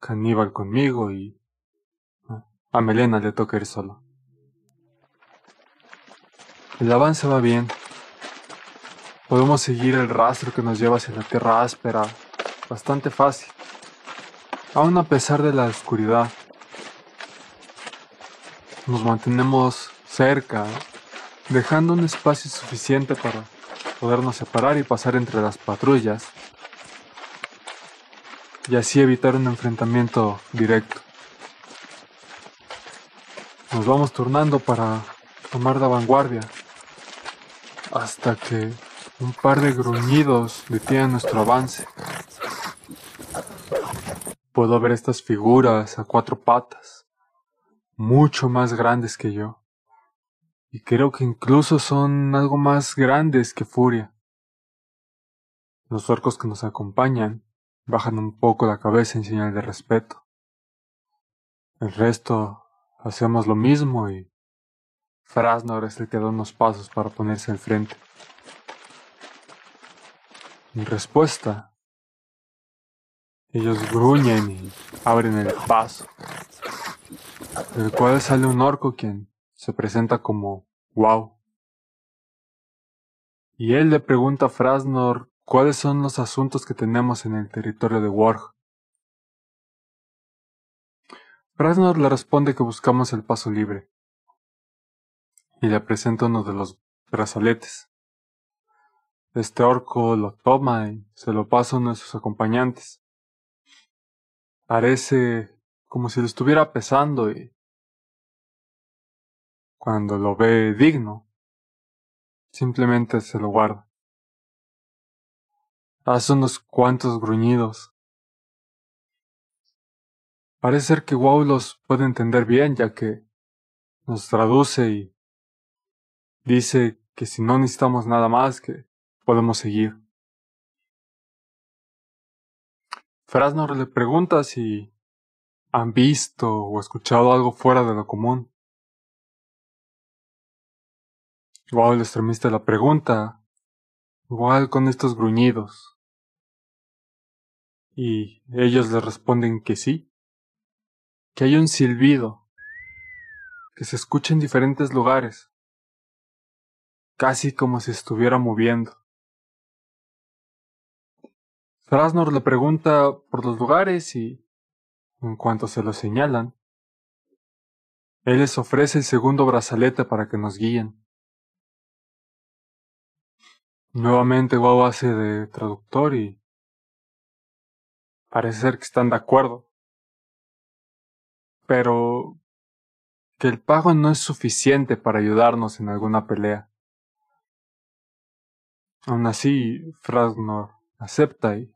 [SPEAKER 1] Caníbal conmigo y a Melena le toca ir solo. El avance va bien. Podemos seguir el rastro que nos lleva hacia la tierra áspera bastante fácil, aun a pesar de la oscuridad. Nos mantenemos cerca, dejando un espacio suficiente para podernos separar y pasar entre las patrullas, y así evitar un enfrentamiento directo. Nos vamos turnando para tomar la vanguardia, hasta que un par de gruñidos detienen nuestro avance. Puedo ver estas figuras a cuatro patas, mucho más grandes que yo. Y creo que incluso son algo más grandes que Furia. Los orcos que nos acompañan bajan un poco la cabeza en señal de respeto. El resto hacemos lo mismo y Frasnor es el que da unos pasos para ponerse al frente. En respuesta, ellos gruñen y abren el paso, del cual sale un orco quien se presenta como Wow. Y él le pregunta a Frasnor cuáles son los asuntos que tenemos en el territorio de Warg. Frasnor le responde que buscamos el paso libre y le presenta uno de los brazaletes. Este orco lo toma y se lo pasa a uno de sus acompañantes. Parece como si lo estuviera pesando y cuando lo ve digno, simplemente se lo guarda. Hace unos cuantos gruñidos. Parece ser que Wow los puede entender bien ya que nos traduce y dice que si no necesitamos nada más que podemos seguir. Frasnor le pregunta si han visto o escuchado algo fuera de lo común. Igual el extremista la pregunta, igual con estos gruñidos. Y ellos le responden que sí, que hay un silbido, que se escucha en diferentes lugares, casi como si estuviera moviendo. Frasnor le pregunta por los lugares y, en cuanto se lo señalan, él les ofrece el segundo brazalete para que nos guíen. Nuevamente Wow hace de traductor y parece ser que están de acuerdo. Pero que el pago no es suficiente para ayudarnos en alguna pelea. Aún así, Frasnor acepta y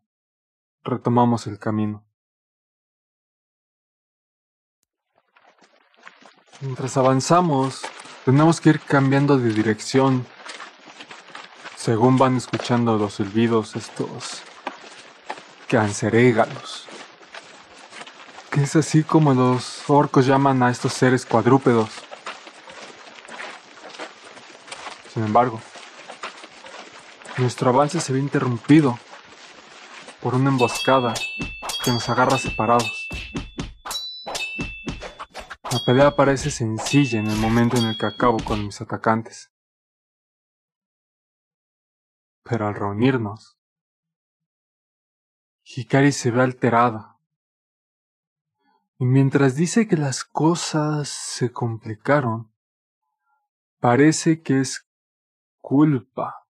[SPEAKER 1] retomamos el camino. Mientras avanzamos, tenemos que ir cambiando de dirección según van escuchando los silbidos estos cancerégalos. Que es así como los orcos llaman a estos seres cuadrúpedos. Sin embargo, nuestro avance se ve interrumpido por una emboscada que nos agarra separados. La pelea parece sencilla en el momento en el que acabo con mis atacantes pero al reunirnos, Hikari se ve alterada. Y mientras dice que las cosas se complicaron, parece que es culpa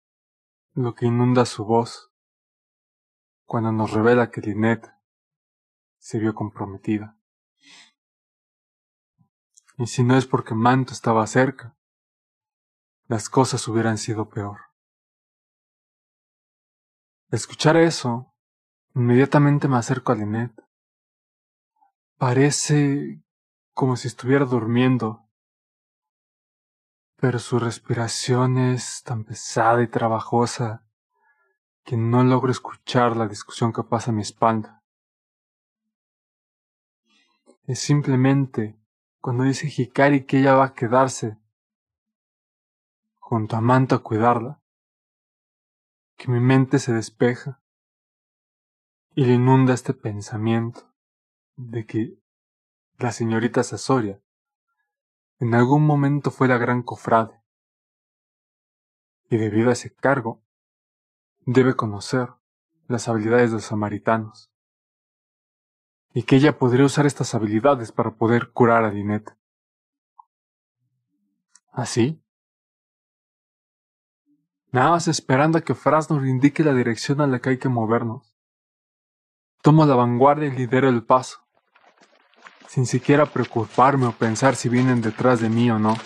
[SPEAKER 1] lo que inunda su voz cuando nos revela que Lynette se vio comprometida. Y si no es porque Manto estaba cerca, las cosas hubieran sido peor escuchar eso, inmediatamente me acerco a Lynette. Parece como si estuviera durmiendo, pero su respiración es tan pesada y trabajosa que no logro escuchar la discusión que pasa a mi espalda. Es simplemente cuando dice Hikari que ella va a quedarse junto a Manto a cuidarla que mi mente se despeja y le inunda este pensamiento de que la señorita Sasoria en algún momento fue la gran cofrade y debido a ese cargo debe conocer las habilidades de los samaritanos y que ella podría usar estas habilidades para poder curar a Dinette. ¿Así? Nada más esperando a que Fras nos indique la dirección a la que hay que movernos. Tomo la vanguardia y lidero el paso, sin siquiera preocuparme o pensar si vienen detrás de mí o no.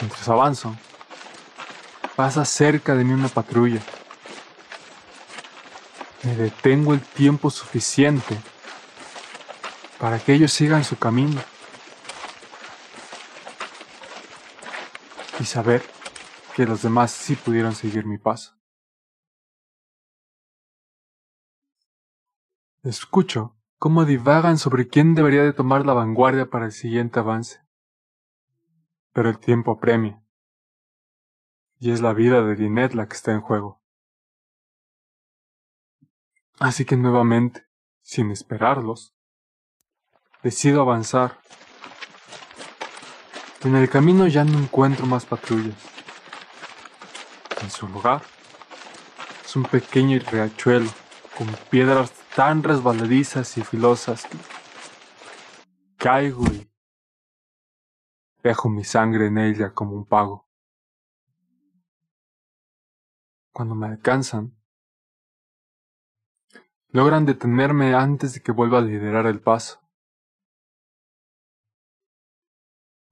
[SPEAKER 1] Mientras avanzo, pasa cerca de mí una patrulla. Me detengo el tiempo suficiente para que ellos sigan su camino. Y saber que los demás sí pudieron seguir mi paso. Escucho cómo divagan sobre quién debería de tomar la vanguardia para el siguiente avance. Pero el tiempo apremia. Y es la vida de Dinette la que está en juego. Así que nuevamente, sin esperarlos, decido avanzar en el camino ya no encuentro más patrullas. En su lugar es un pequeño riachuelo con piedras tan resbaladizas y filosas que caigo y dejo mi sangre en ella como un pago. Cuando me alcanzan, logran detenerme antes de que vuelva a liderar el paso.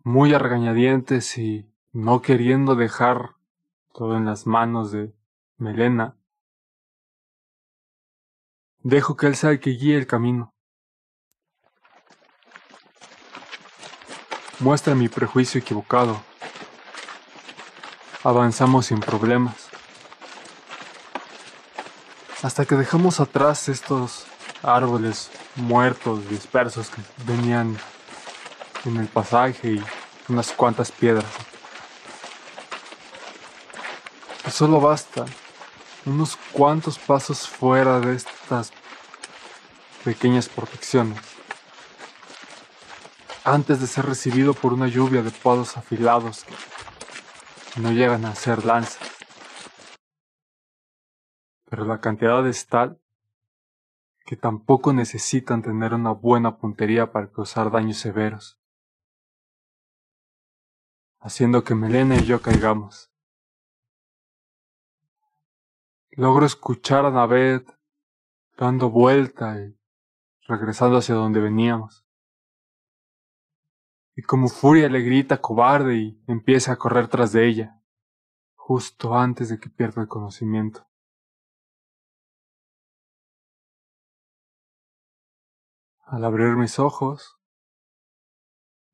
[SPEAKER 1] Muy a regañadientes y no queriendo dejar todo en las manos de Melena, dejo que él sea el que guíe el camino. Muestra mi prejuicio equivocado. Avanzamos sin problemas. Hasta que dejamos atrás estos árboles muertos, dispersos que venían en el pasaje y unas cuantas piedras. Y solo basta unos cuantos pasos fuera de estas pequeñas protecciones antes de ser recibido por una lluvia de palos afilados que no llegan a ser lanzas. Pero la cantidad es tal que tampoco necesitan tener una buena puntería para causar daños severos haciendo que Melena y yo caigamos. Logro escuchar a Navet dando vuelta y regresando hacia donde veníamos. Y como furia le grita cobarde y empieza a correr tras de ella, justo antes de que pierda el conocimiento. Al abrir mis ojos,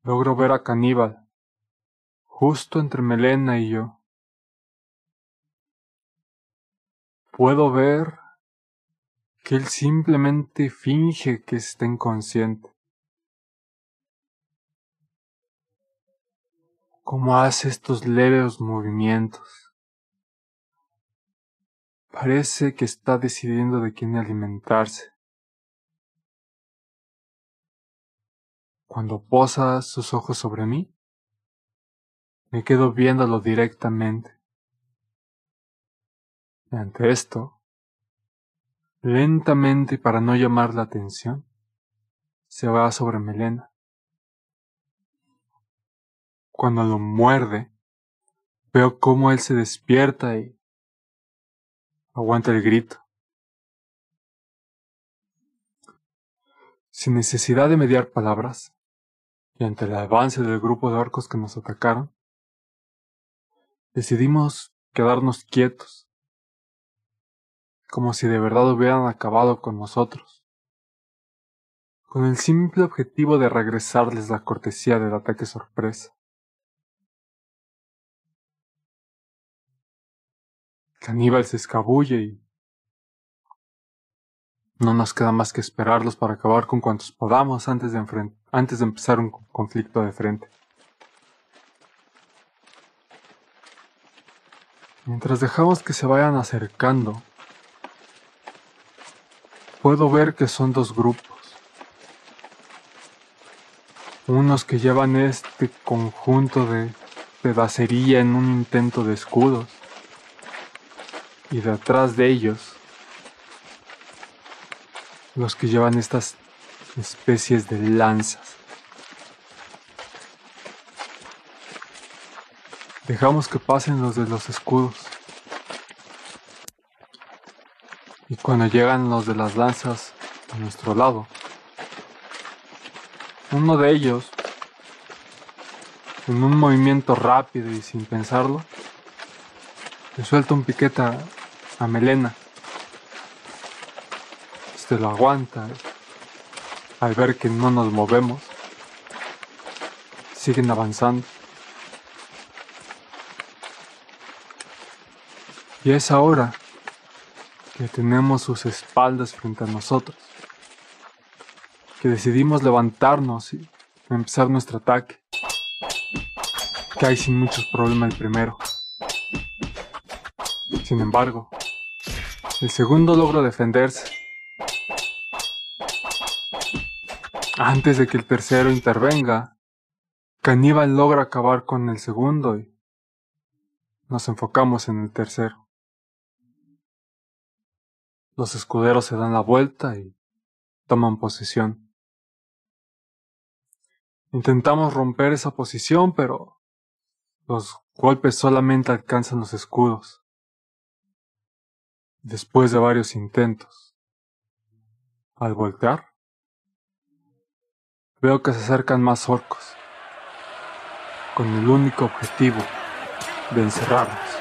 [SPEAKER 1] logro ver a Caníbal, justo entre Melena y yo. Puedo ver que él simplemente finge que está inconsciente. Cómo hace estos leves movimientos. Parece que está decidiendo de quién alimentarse. Cuando posa sus ojos sobre mí, me quedo viéndolo directamente. Y ante esto, lentamente para no llamar la atención, se va sobre Melena. Cuando lo muerde, veo cómo él se despierta y aguanta el grito. Sin necesidad de mediar palabras, y ante el avance del grupo de orcos que nos atacaron, Decidimos quedarnos quietos, como si de verdad hubieran acabado con nosotros, con el simple objetivo de regresarles la cortesía del ataque sorpresa. Caníbal se escabulle y no nos queda más que esperarlos para acabar con cuantos podamos antes de, antes de empezar un conflicto de frente. Mientras dejamos que se vayan acercando, puedo ver que son dos grupos. Unos que llevan este conjunto de pedacería en un intento de escudos. Y detrás de ellos, los que llevan estas especies de lanzas. Dejamos que pasen los de los escudos. Y cuando llegan los de las lanzas a nuestro lado, uno de ellos, en un movimiento rápido y sin pensarlo, le suelta un piquete a, Melena. Este lo aguanta. Al ver que no nos movemos, siguen avanzando. Y es ahora que tenemos sus espaldas frente a nosotros, que decidimos levantarnos y empezar nuestro ataque. Cae sin muchos problemas el primero. Sin embargo, el segundo logra defenderse. Antes de que el tercero intervenga, Caníbal logra acabar con el segundo y nos enfocamos en el tercero. Los escuderos se dan la vuelta y toman posición. Intentamos romper esa posición, pero los golpes solamente alcanzan los escudos. Después de varios intentos, al voltear, veo que se acercan más orcos, con el único objetivo de encerrarnos.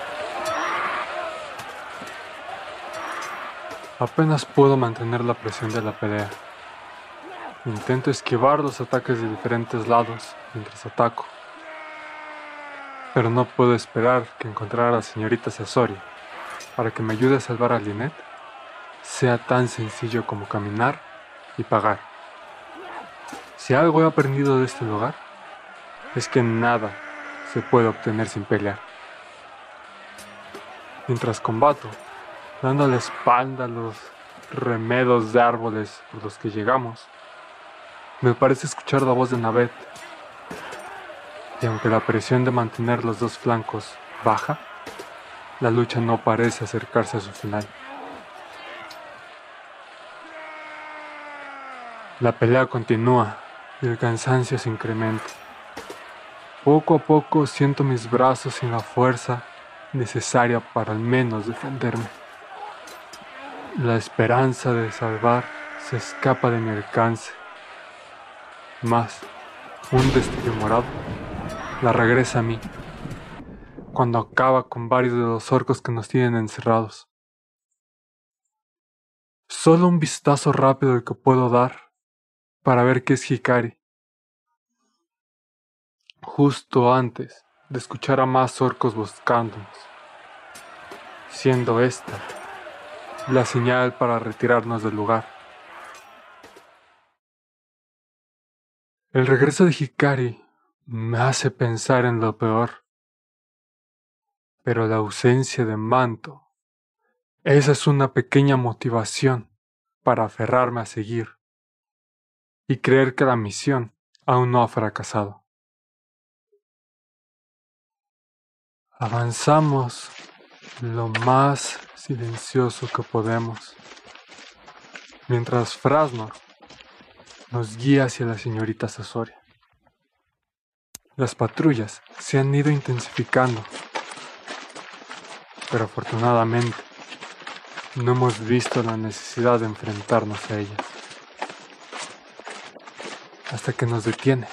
[SPEAKER 1] Apenas puedo mantener la presión de la pelea. Intento esquivar los ataques de diferentes lados mientras ataco. Pero no puedo esperar que encontrar a la señorita Sasori para que me ayude a salvar a Lynette sea tan sencillo como caminar y pagar. Si algo he aprendido de este lugar, es que nada se puede obtener sin pelear. Mientras combato, dando la espalda a los remedos de árboles por los que llegamos. Me parece escuchar la voz de Navet. Y aunque la presión de mantener los dos flancos baja, la lucha no parece acercarse a su final. La pelea continúa y el cansancio se incrementa. Poco a poco siento mis brazos sin la fuerza necesaria para al menos defenderme. La esperanza de salvar se escapa de mi alcance. Más, un destello morado la regresa a mí, cuando acaba con varios de los orcos que nos tienen encerrados. Solo un vistazo rápido el que puedo dar para ver qué es Hikari. Justo antes de escuchar a más orcos buscándonos, siendo esta la señal para retirarnos del lugar. El regreso de Hikari me hace pensar en lo peor, pero la ausencia de manto, esa es una pequeña motivación para aferrarme a seguir y creer que la misión aún no ha fracasado. Avanzamos lo más silencioso que podemos, mientras Frasnor nos guía hacia la señorita Sasoria. Las patrullas se han ido intensificando, pero afortunadamente no hemos visto la necesidad de enfrentarnos a ellas. Hasta que nos detiene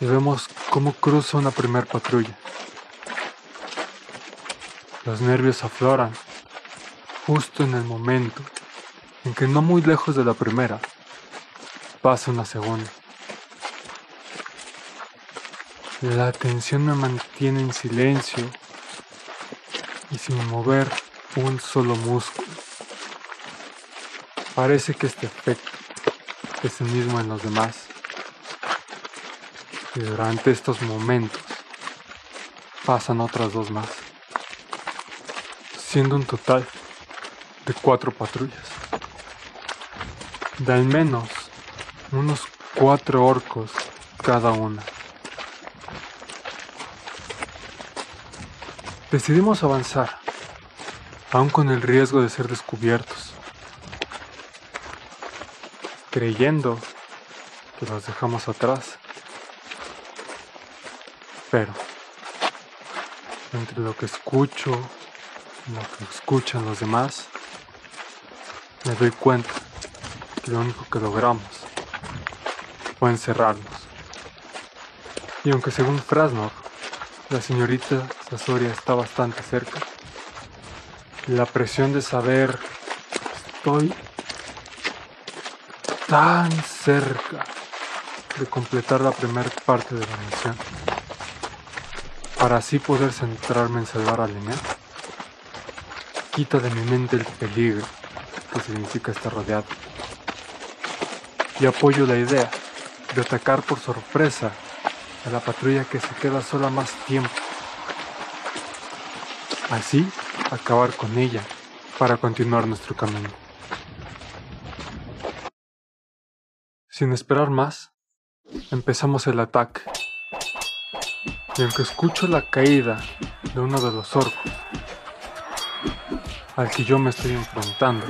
[SPEAKER 1] y vemos cómo cruza una primer patrulla. Los nervios afloran justo en el momento en que no muy lejos de la primera pasa una segunda. La atención me mantiene en silencio y sin mover un solo músculo. Parece que este efecto es el mismo en los demás. Y durante estos momentos pasan otras dos más. Siendo un total de cuatro patrullas. De al menos unos cuatro orcos cada una. Decidimos avanzar, aun con el riesgo de ser descubiertos, creyendo que los dejamos atrás. Pero, entre lo que escucho lo que escuchan los demás, me doy cuenta que lo único que logramos fue encerrarnos. Y aunque según Frasnov, la señorita Sasoria está bastante cerca, la presión de saber estoy tan cerca de completar la primera parte de la misión para así poder centrarme en salvar a Lynette quita de mi mente el peligro que significa estar rodeado y apoyo la idea de atacar por sorpresa a la patrulla que se queda sola más tiempo. Así, acabar con ella para continuar nuestro camino. Sin esperar más, empezamos el ataque. Y aunque escucho la caída de uno de los orcos, al que yo me estoy enfrentando,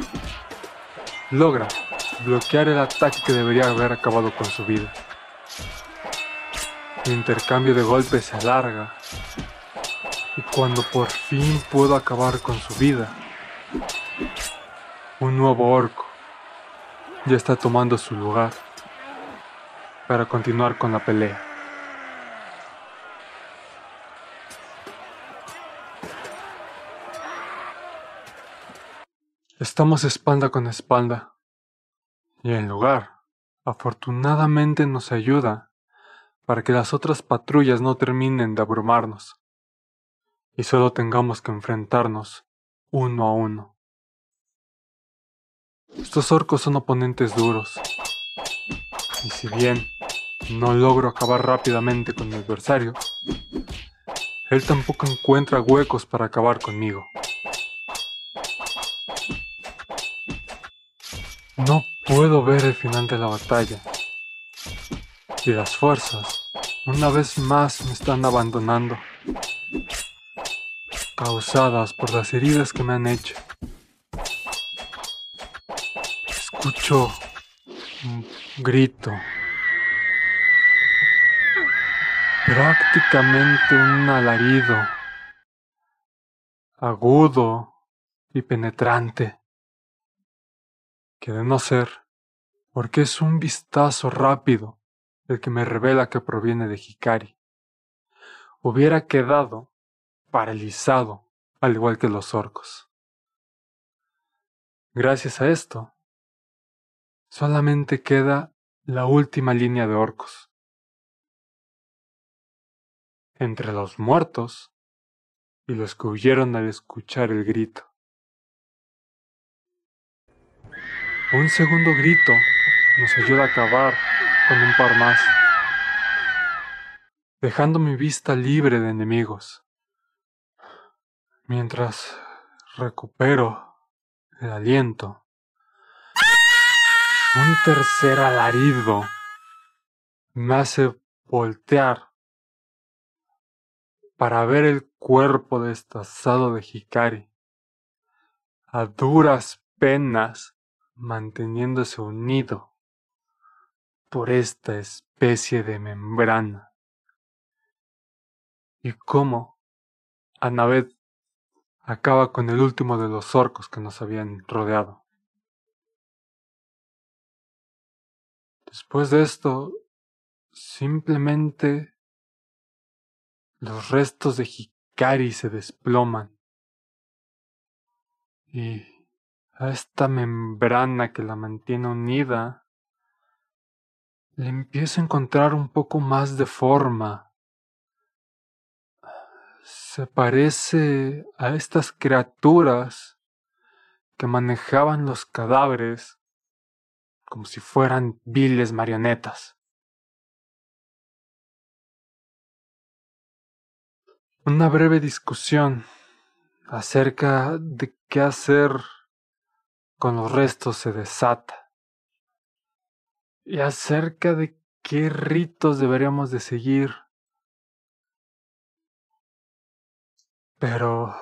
[SPEAKER 1] logra bloquear el ataque que debería haber acabado con su vida. El intercambio de golpes se alarga y cuando por fin puedo acabar con su vida, un nuevo orco ya está tomando su lugar para continuar con la pelea. Estamos espalda con espalda y el lugar, afortunadamente, nos ayuda para que las otras patrullas no terminen de abrumarnos y solo tengamos que enfrentarnos uno a uno. Estos orcos son oponentes duros, y si bien no logro acabar rápidamente con mi adversario, él tampoco encuentra huecos para acabar conmigo. No puedo ver el final de la batalla. Y las fuerzas, una vez más, me están abandonando. Causadas por las heridas que me han hecho. Escucho un grito. Prácticamente un alarido. Agudo y penetrante que de no ser, porque es un vistazo rápido el que me revela que proviene de Hikari, hubiera quedado paralizado al igual que los orcos. Gracias a esto, solamente queda la última línea de orcos. Entre los muertos y los que huyeron al escuchar el grito. Un segundo grito nos ayuda a acabar con un par más, dejando mi vista libre de enemigos. Mientras recupero el aliento, un tercer alarido me hace voltear para ver el cuerpo destazado de Hikari. A duras penas manteniéndose unido por esta especie de membrana. Y cómo Anabed acaba con el último de los orcos que nos habían rodeado. Después de esto, simplemente los restos de Hikari se desploman. Y a esta membrana que la mantiene unida, le empiezo a encontrar un poco más de forma. Se parece a estas criaturas que manejaban los cadáveres como si fueran viles marionetas. Una breve discusión acerca de qué hacer con los restos se desata y acerca de qué ritos deberíamos de seguir. Pero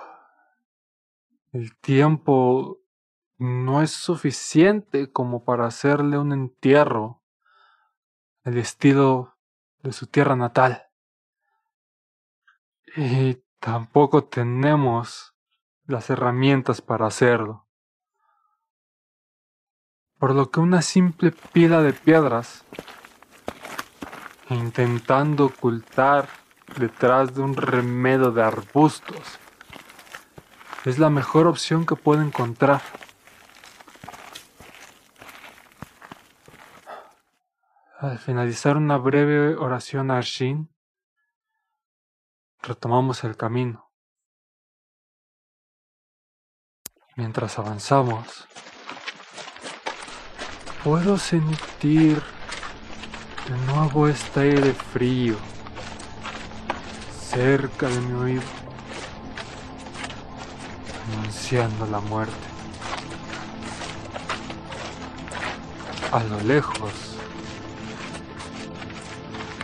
[SPEAKER 1] el tiempo no es suficiente como para hacerle un entierro el estilo de su tierra natal. Y tampoco tenemos las herramientas para hacerlo. Por lo que una simple pila de piedras, intentando ocultar detrás de un remedo de arbustos, es la mejor opción que puedo encontrar. Al finalizar una breve oración a Arshin, retomamos el camino. Mientras avanzamos, puedo sentir de nuevo este aire frío cerca de mi oído, anunciando la muerte. A lo lejos,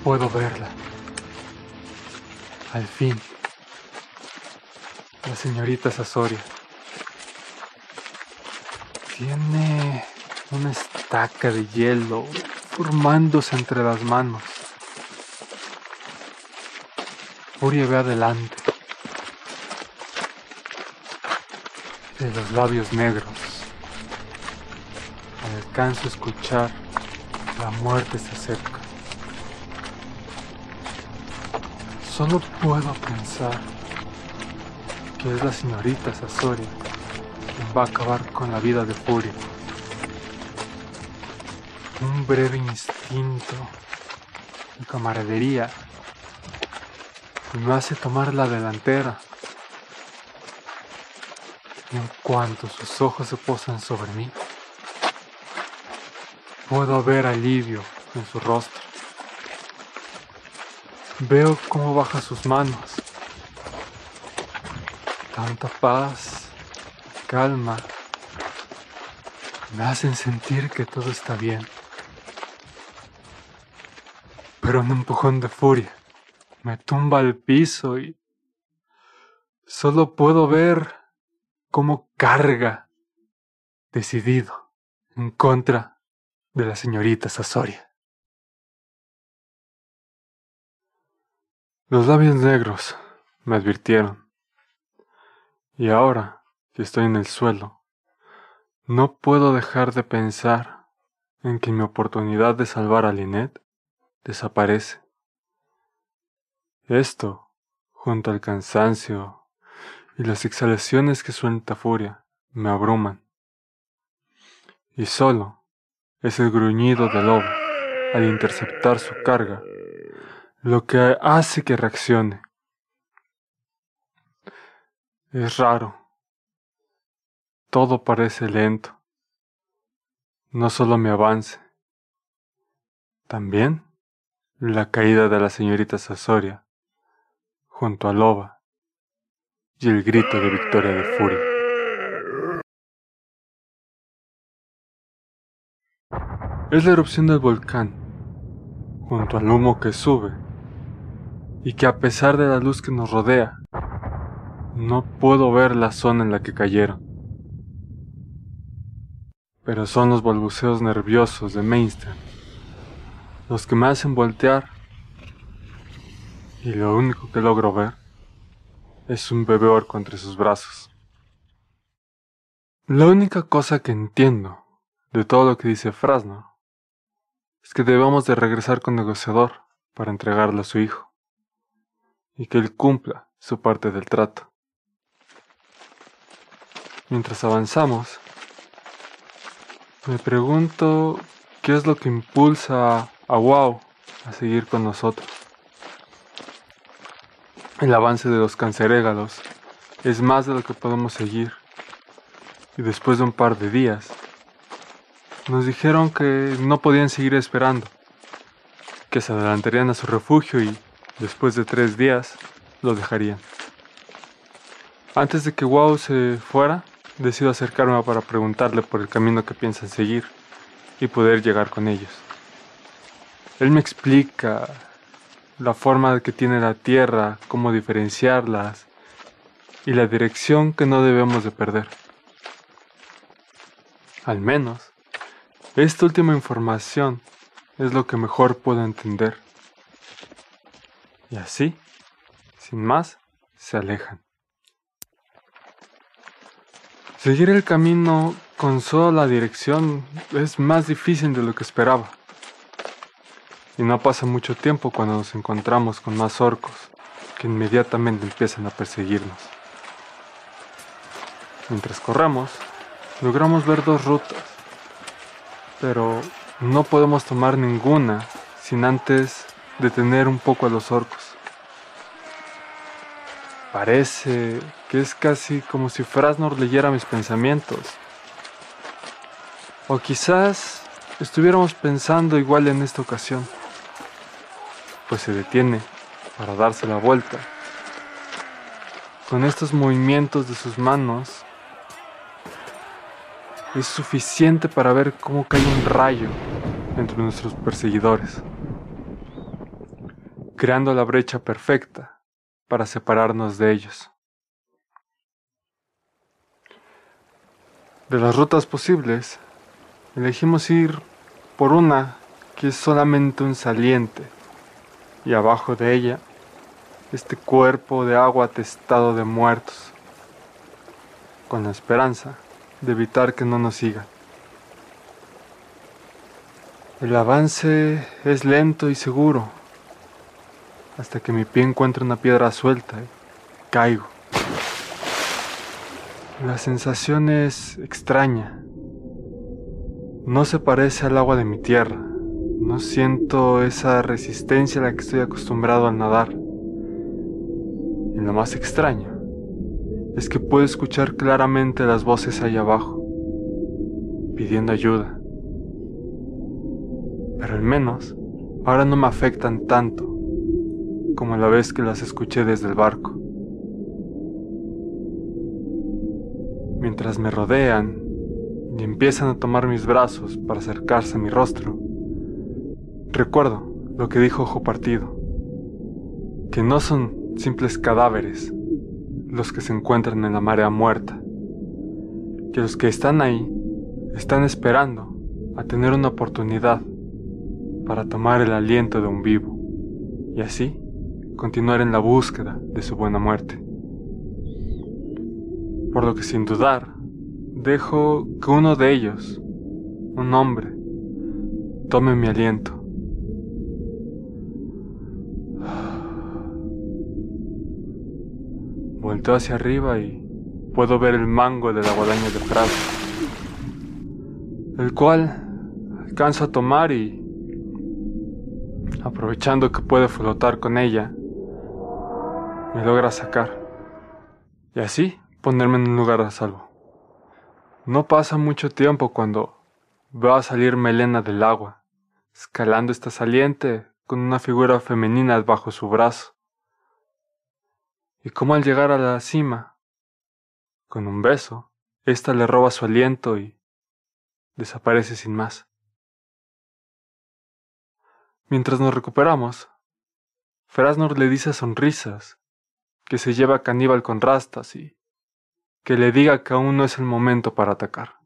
[SPEAKER 1] puedo verla. Al fin, la señorita Sasoria tiene una estaca de hielo formándose entre las manos. Furia ve adelante. De los labios negros. Alcanzo a escuchar la muerte se acerca. Solo puedo pensar que es la señorita Sasori quien va a acabar con la vida de Furia. Un breve instinto de camaradería me hace tomar la delantera. Y en cuanto sus ojos se posan sobre mí, puedo ver alivio en su rostro. Veo cómo baja sus manos. Tanta paz, calma, me hacen sentir que todo está bien. Pero un empujón de furia me tumba al piso y solo puedo ver cómo carga, decidido, en contra de la señorita Sasoria. Los labios negros me advirtieron. Y ahora que estoy en el suelo, no puedo dejar de pensar en que mi oportunidad de salvar a Lynette desaparece. Esto, junto al cansancio y las exhalaciones que suelta furia, me abruman. Y solo es el gruñido del lobo al interceptar su carga lo que hace que reaccione. Es raro. Todo parece lento. No solo mi avance, también la caída de la señorita Sasoria junto a Loba y el grito de victoria de Furia. Es la erupción del volcán, junto al humo que sube y que a pesar de la luz que nos rodea, no puedo ver la zona en la que cayeron. Pero son los balbuceos nerviosos de Mainstream los que me hacen voltear y lo único que logro ver es un bebé orco entre sus brazos. La única cosa que entiendo de todo lo que dice Frasno es que debemos de regresar con negociador para entregarle a su hijo y que él cumpla su parte del trato. Mientras avanzamos, me pregunto qué es lo que impulsa a Wow a seguir con nosotros. El avance de los cancerégalos es más de lo que podemos seguir. Y después de un par de días, nos dijeron que no podían seguir esperando, que se adelantarían a su refugio y Después de tres días, lo dejarían. Antes de que Wow se fuera, decido acercarme para preguntarle por el camino que piensan seguir y poder llegar con ellos. Él me explica la forma que tiene la Tierra, cómo diferenciarlas y la dirección que no debemos de perder. Al menos, esta última información es lo que mejor puedo entender. Y así, sin más, se alejan. Seguir el camino con solo la dirección es más difícil de lo que esperaba. Y no pasa mucho tiempo cuando nos encontramos con más orcos que inmediatamente empiezan a perseguirnos. Mientras corremos, logramos ver dos rutas, pero no podemos tomar ninguna sin antes detener un poco a los orcos. Parece que es casi como si Frasnor leyera mis pensamientos. O quizás estuviéramos pensando igual en esta ocasión pues se detiene para darse la vuelta. Con estos movimientos de sus manos es suficiente para ver cómo cae un rayo entre nuestros perseguidores, creando la brecha perfecta para separarnos de ellos. De las rutas posibles, elegimos ir por una que es solamente un saliente y abajo de ella este cuerpo de agua atestado de muertos, con la esperanza de evitar que no nos sigan. El avance es lento y seguro, hasta que mi pie encuentra una piedra suelta y caigo. La sensación es extraña. No se parece al agua de mi tierra. No siento esa resistencia a la que estoy acostumbrado al nadar. Y lo más extraño es que puedo escuchar claramente las voces ahí abajo, pidiendo ayuda. Pero al menos ahora no me afectan tanto como la vez que las escuché desde el barco. Mientras me rodean y empiezan a tomar mis brazos para acercarse a mi rostro, Recuerdo lo que dijo Ojo Partido, que no son simples cadáveres los que se encuentran en la marea muerta, que los que están ahí están esperando a tener una oportunidad para tomar el aliento de un vivo y así continuar en la búsqueda de su buena muerte. Por lo que sin dudar, dejo que uno de ellos, un hombre, tome mi aliento Hacia arriba y puedo ver el mango de la guadaña de Prado, el cual alcanzo a tomar y, aprovechando que puede flotar con ella, me logra sacar y así ponerme en un lugar a salvo. No pasa mucho tiempo cuando veo a salir Melena del agua, escalando esta saliente con una figura femenina bajo su brazo y cómo al llegar a la cima, con un beso, ésta le roba su aliento y desaparece sin más. Mientras nos recuperamos, Frasnor le dice a sonrisas que se lleva a Caníbal con rastas y que le diga que aún no es el momento para atacar.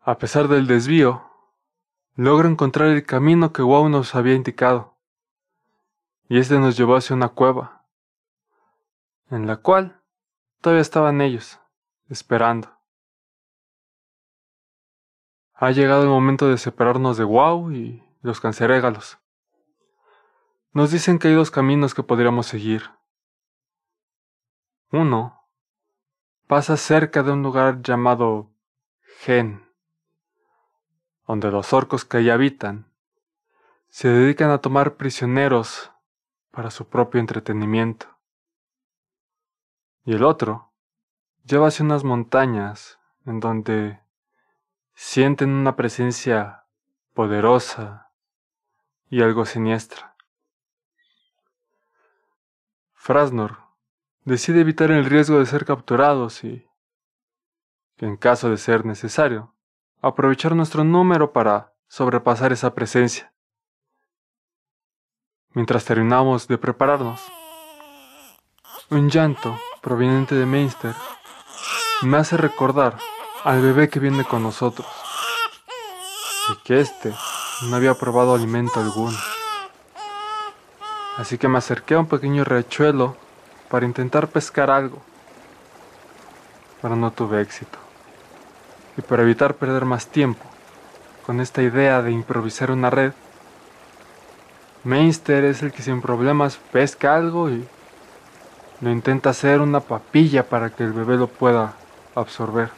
[SPEAKER 1] A pesar del desvío, logro encontrar el camino que Wow nos había indicado, y este nos llevó hacia una cueva, en la cual todavía estaban ellos, esperando. Ha llegado el momento de separarnos de Wow y los cancerégalos. Nos dicen que hay dos caminos que podríamos seguir. Uno pasa cerca de un lugar llamado Gen donde los orcos que allí habitan se dedican a tomar prisioneros para su propio entretenimiento. Y el otro lleva hacia unas montañas en donde sienten una presencia poderosa y algo siniestra. Frasnor decide evitar el riesgo de ser capturados y, en caso de ser necesario, aprovechar nuestro número para sobrepasar esa presencia. Mientras terminamos de prepararnos, un llanto proveniente de Mainster me hace recordar al bebé que viene con nosotros y que éste no había probado alimento alguno. Así que me acerqué a un pequeño riachuelo para intentar pescar algo, pero no tuve éxito. Y para evitar perder más tiempo con esta idea de improvisar una red, Mainster es el que sin problemas pesca algo y lo intenta hacer una papilla para que el bebé lo pueda absorber.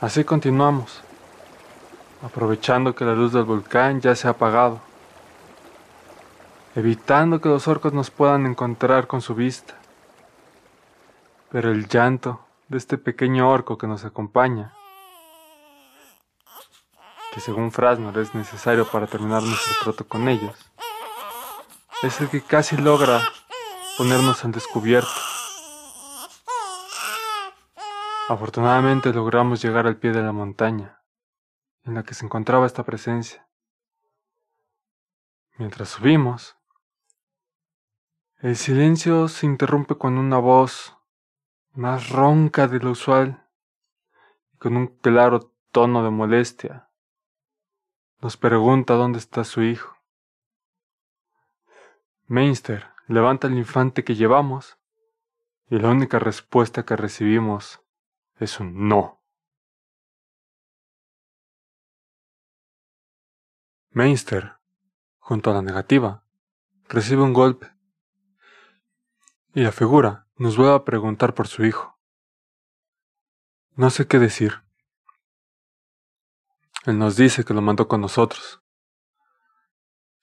[SPEAKER 1] Así continuamos, aprovechando que la luz del volcán ya se ha apagado, evitando que los orcos nos puedan encontrar con su vista. Pero el llanto de este pequeño orco que nos acompaña, que según Frasnor es necesario para terminar nuestro trato con ellos, es el que casi logra ponernos al descubierto. Afortunadamente logramos llegar al pie de la montaña, en la que se encontraba esta presencia. Mientras subimos, el silencio se interrumpe con una voz más ronca de lo usual y con un claro tono de molestia. Nos pregunta dónde está su hijo. Mainster levanta el infante que llevamos y la única respuesta que recibimos es un no. Mainster, junto a la negativa, recibe un golpe y la figura nos vuelve a preguntar por su hijo. No sé qué decir. Él nos dice que lo mandó con nosotros.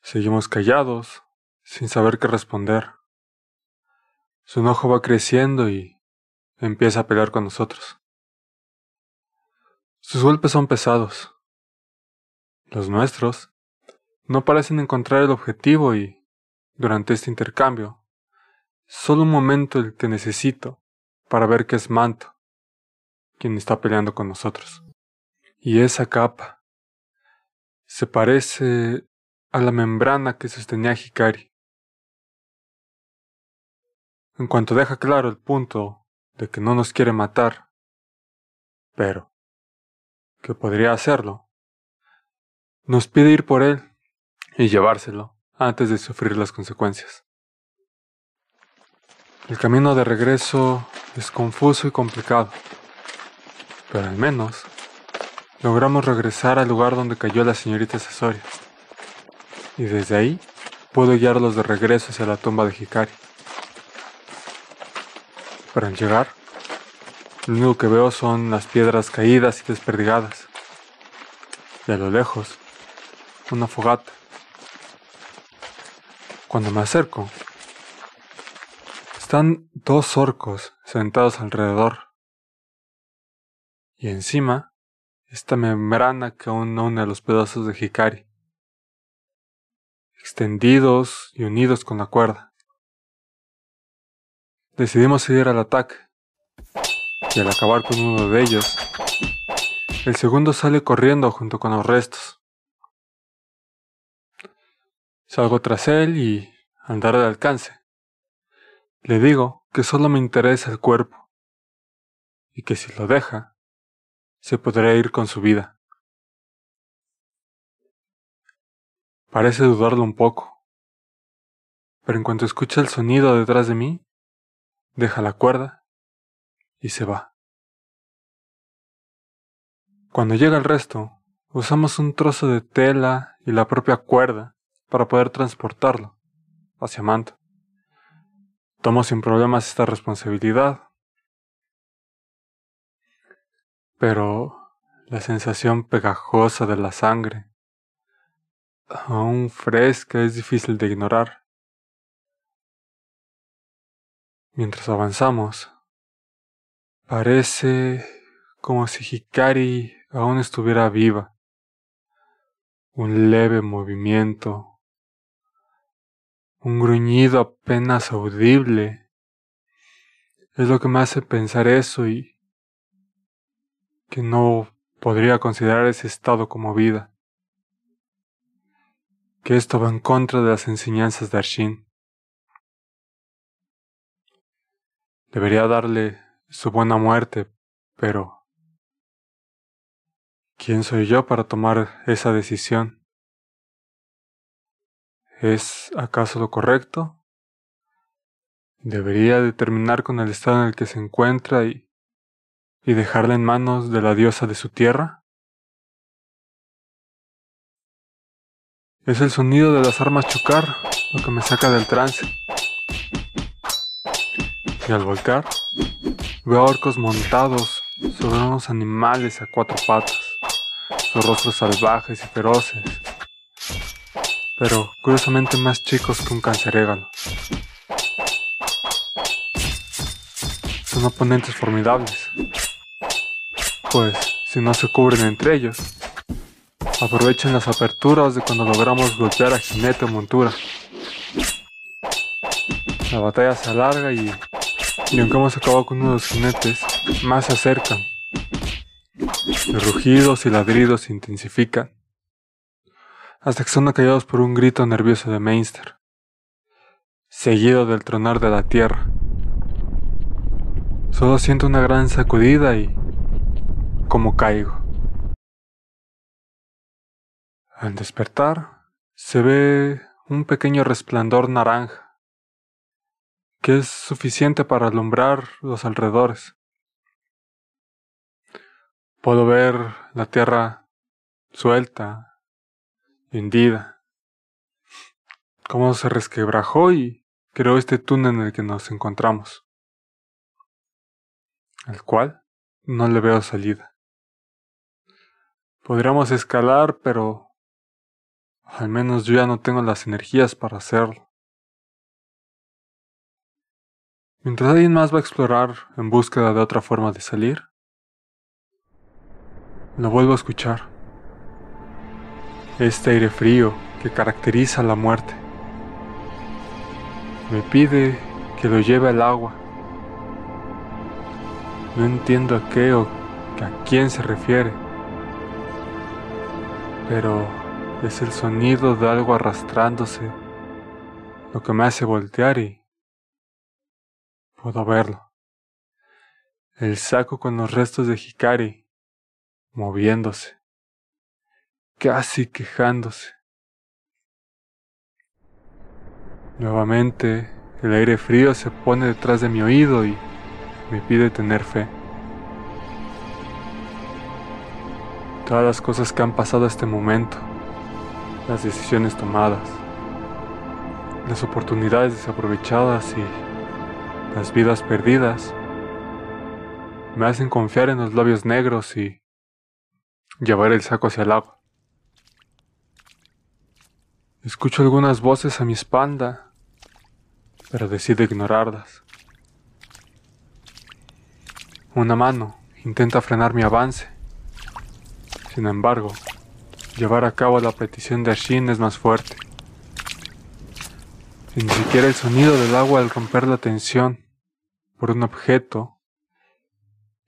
[SPEAKER 1] Seguimos callados, sin saber qué responder. Su enojo va creciendo y empieza a pelear con nosotros. Sus golpes son pesados. Los nuestros no parecen encontrar el objetivo y, durante este intercambio, solo un momento el que necesito para ver que es Manto quien está peleando con nosotros. Y esa capa se parece a la membrana que sostenía Hikari. En cuanto deja claro el punto de que no nos quiere matar, pero que podría hacerlo, nos pide ir por él y llevárselo antes de sufrir las consecuencias. El camino de regreso es confuso y complicado, pero al menos logramos regresar al lugar donde cayó la señorita Cesoria, y desde ahí puedo guiarlos de regreso hacia la tumba de Hikari. Pero al llegar, lo único que veo son las piedras caídas y desperdigadas. Y a lo lejos, una fogata. Cuando me acerco, están dos orcos sentados alrededor. Y encima, esta membrana que aún une los pedazos de Hikari, extendidos y unidos con la cuerda. Decidimos seguir al ataque y al acabar con uno de ellos, el segundo sale corriendo junto con los restos. Salgo tras él y, al dar el alcance, le digo que solo me interesa el cuerpo y que si lo deja, se podrá ir con su vida. Parece dudarlo un poco, pero en cuanto escucha el sonido detrás de mí, deja la cuerda y se va. Cuando llega el resto, usamos un trozo de tela y la propia cuerda para poder transportarlo hacia Manto. Tomo sin problemas esta responsabilidad. Pero la sensación pegajosa de la sangre, aún fresca, es difícil de ignorar. Mientras avanzamos, Parece como si Hikari aún estuviera viva. Un leve movimiento un gruñido apenas audible. Es lo que me hace pensar eso y que no podría considerar ese estado como vida. Que esto va en contra de las enseñanzas de Arshin. Debería darle su buena muerte, pero ¿quién soy yo para tomar esa decisión? ¿Es acaso lo correcto? Debería determinar con el estado en el que se encuentra y, y dejarla en manos de la diosa de su tierra? Es el sonido de las armas chocar lo que me saca del trance. Y al volcar, veo orcos montados sobre unos animales a cuatro patas, sus rostros salvajes y feroces, pero curiosamente más chicos que un cancerégano. Son oponentes formidables, pues si no se cubren entre ellos, aprovechan las aperturas de cuando logramos golpear a jinete o montura. La batalla se alarga y y aunque hemos acabado con uno de los jinetes, más se acercan. Los rugidos y ladridos se intensifican, hasta que son acallados por un grito nervioso de Mainster, seguido del tronar de la tierra. Solo siento una gran sacudida y como caigo. Al despertar, se ve un pequeño resplandor naranja que es suficiente para alumbrar los alrededores. Puedo ver la tierra suelta, hundida, cómo se resquebrajó y creó este túnel en el que nos encontramos, al cual no le veo salida. Podríamos escalar, pero al menos yo ya no tengo las energías para hacerlo. Mientras alguien más va a explorar en búsqueda de otra forma de salir, lo vuelvo a escuchar. Este aire frío que caracteriza la muerte. Me pide que lo lleve al agua. No entiendo a qué o a quién se refiere, pero es el sonido de algo arrastrándose lo que me hace voltear y Puedo verlo. El saco con los restos de Hikari, moviéndose, casi quejándose. Nuevamente, el aire frío se pone detrás de mi oído y me pide tener fe. Todas las cosas que han pasado a este momento, las decisiones tomadas, las oportunidades desaprovechadas y las vidas perdidas, me hacen confiar en los labios negros y llevar el saco hacia el agua. Escucho algunas voces a mi espalda, pero decido ignorarlas. Una mano intenta frenar mi avance. Sin embargo, llevar a cabo la petición de Ashin es más fuerte. Ni siquiera el sonido del agua al romper la tensión por un objeto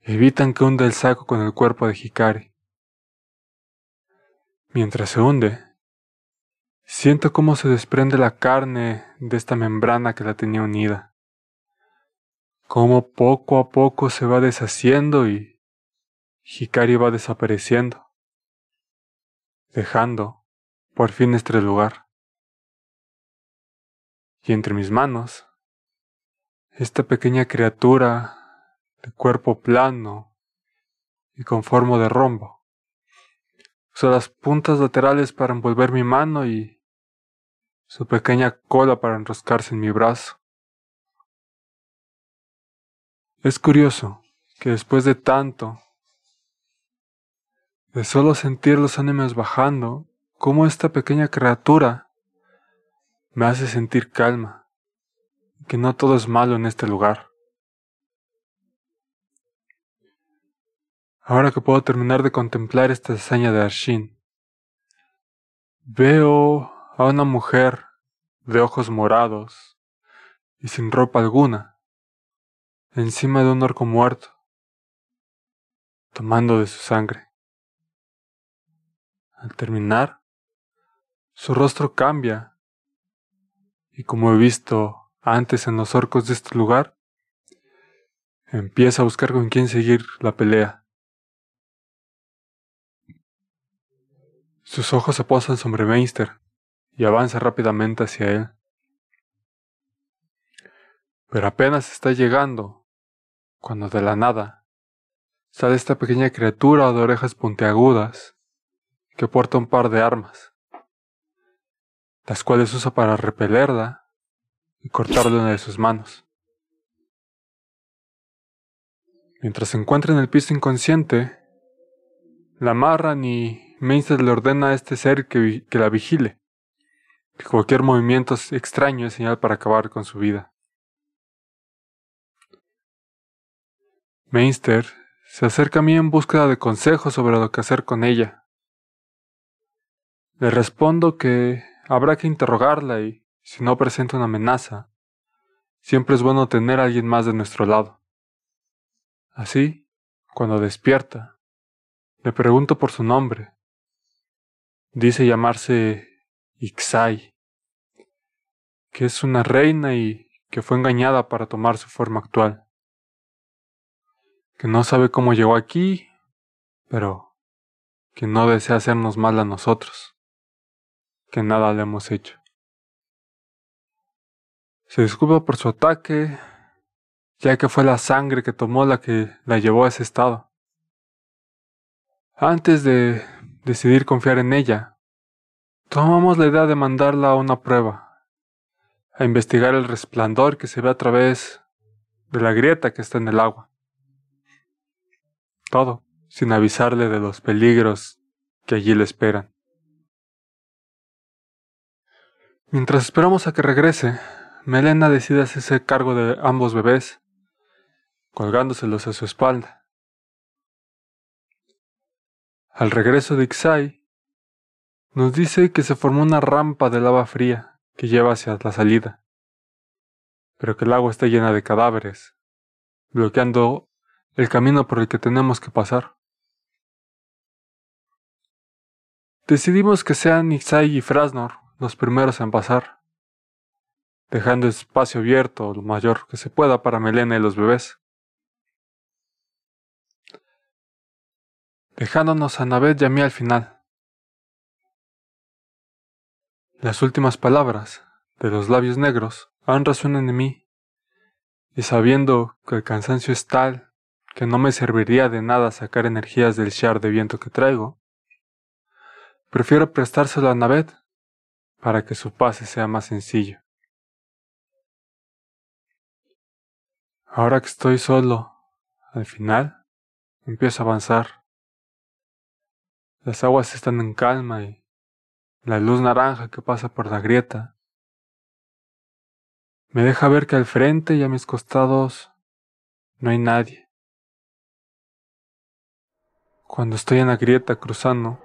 [SPEAKER 1] evitan que hunda el saco con el cuerpo de Hikari. Mientras se hunde, siento cómo se desprende la carne de esta membrana que la tenía unida, cómo poco a poco se va deshaciendo y Hikari va desapareciendo, dejando por fin este lugar y entre mis manos, esta pequeña criatura de cuerpo plano y con forma de rombo. Las puntas laterales para envolver mi mano y su pequeña cola para enroscarse en mi brazo. Es curioso que después de tanto, de solo sentir los ánimos bajando, como esta pequeña criatura me hace sentir calma, que no todo es malo en este lugar. Ahora que puedo terminar de contemplar esta hazaña de Arshin, veo a una mujer de ojos morados y sin ropa alguna, encima de un orco muerto, tomando de su sangre. Al terminar, su rostro cambia y como he visto antes en los orcos de este lugar, empieza a buscar con quién seguir la pelea. Sus ojos se posan sobre Meister y avanza rápidamente hacia él. Pero apenas está llegando, cuando de la nada sale esta pequeña criatura de orejas puntiagudas que porta un par de armas, las cuales usa para repelerla y cortarle una de sus manos. Mientras se encuentra en el piso inconsciente, la amarran y Meister le ordena a este ser que, la vigile, que cualquier movimiento extraño es señal para acabar con su vida. Meister se acerca a mí en búsqueda de consejos sobre lo que hacer con ella. Le respondo que habrá que interrogarla y, si no presenta una amenaza, siempre es bueno tener a alguien más de nuestro lado. Así, cuando despierta, le pregunto por su nombre Dice llamarse Ixai, que es una reina y que fue engañada para tomar su forma actual. Que no sabe cómo llegó aquí, pero que no desea hacernos mal a nosotros, que nada le hemos hecho. Se disculpa por su ataque, ya que fue la sangre que tomó la que la llevó a ese estado. Antes de decidir confiar en ella, tomamos la idea de mandarla a una prueba, a investigar el resplandor que se ve a través de la grieta que está en el agua. Todo, sin avisarle de los peligros que allí le esperan. Mientras esperamos a que regrese, Melena decide hacerse cargo de ambos bebés, colgándoselos a su espalda. Al regreso de Ixai, nos dice que se formó una rampa de lava fría que lleva hacia la salida, pero que el agua está llena de cadáveres, bloqueando el camino por el que tenemos que pasar. Decidimos que sean Ixai y Frasnor los primeros en pasar, dejando espacio abierto lo mayor que se pueda para Melena y los bebés. Dejándonos a Naved y a mí al final. Las últimas palabras de los labios negros aún resuenan en mí, y sabiendo que el cansancio es tal que no me serviría de nada sacar energías del shar de viento que traigo, prefiero prestárselo a Naved para que su pase sea más sencillo. Ahora que estoy solo, al final, empiezo a avanzar las aguas están en calma y la luz naranja que pasa por la grieta me deja ver que al frente y a mis costados no hay nadie. Cuando estoy en la grieta cruzando,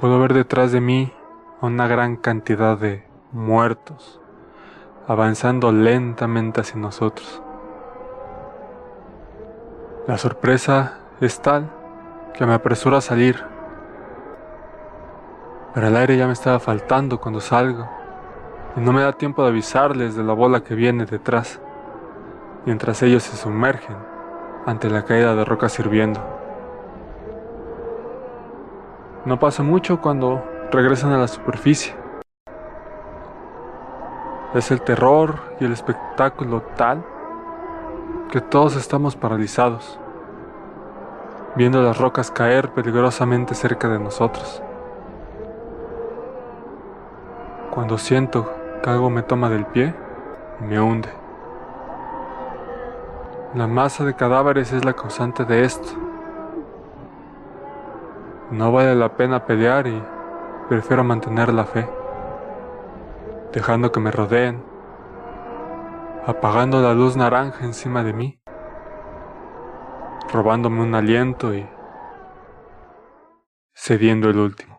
[SPEAKER 1] puedo ver detrás de mí una gran cantidad de muertos avanzando lentamente hacia nosotros. La sorpresa es tal que me apresuro a salir pero el aire ya me estaba faltando cuando salgo y no me da tiempo de avisarles de la bola que viene detrás, mientras ellos se sumergen ante la caída de rocas hirviendo. No pasa mucho cuando regresan a la superficie. Es el terror y el espectáculo tal que todos estamos paralizados, viendo las rocas caer peligrosamente cerca de nosotros cuando siento que algo me toma del pie y me hunde. La masa de cadáveres es la causante de esto. No vale la pena pelear y prefiero mantener la fe, dejando que me rodeen, apagando la luz naranja encima de mí, robándome un aliento y cediendo el último.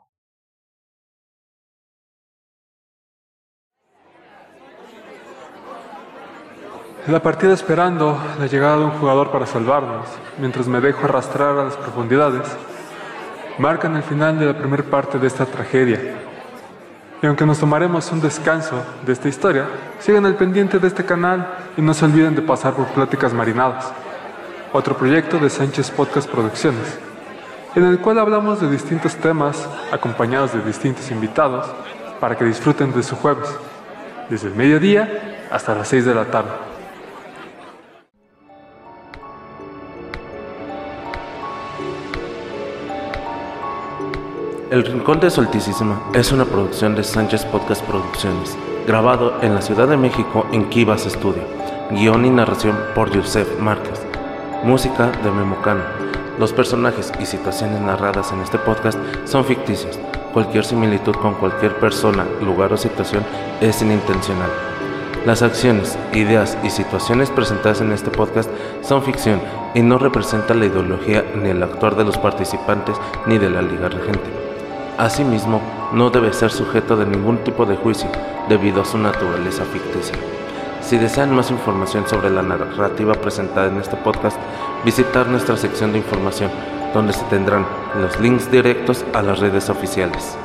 [SPEAKER 1] La partida esperando la llegada de un jugador para salvarnos, mientras me dejo arrastrar a las profundidades, marcan el final de la primera parte de esta tragedia. Y aunque nos tomaremos un descanso de esta historia, sigan al pendiente de este canal y no se olviden de pasar por Pláticas Marinadas, otro proyecto de Sánchez Podcast Producciones, en el cual hablamos de distintos temas acompañados de distintos invitados para que disfruten de su jueves, desde el mediodía hasta las 6 de la tarde.
[SPEAKER 3] El Rincón de Solticísima es una producción de Sánchez Podcast Producciones, grabado en la Ciudad de México en Kivas Studio. Guión y narración por Yusef Márquez. Música de Memocano. Los personajes y situaciones narradas en este podcast son ficticios. Cualquier similitud con cualquier persona, lugar o situación es inintencional. Las acciones, ideas y situaciones presentadas en este podcast son ficción y no representan la ideología ni el actuar de los participantes ni de la Liga Regente. Asimismo, no debe ser sujeto de ningún tipo de juicio debido a su naturaleza ficticia. Si desean más información sobre la narrativa presentada en este podcast, visitar nuestra sección de información, donde se tendrán los links directos a las redes oficiales.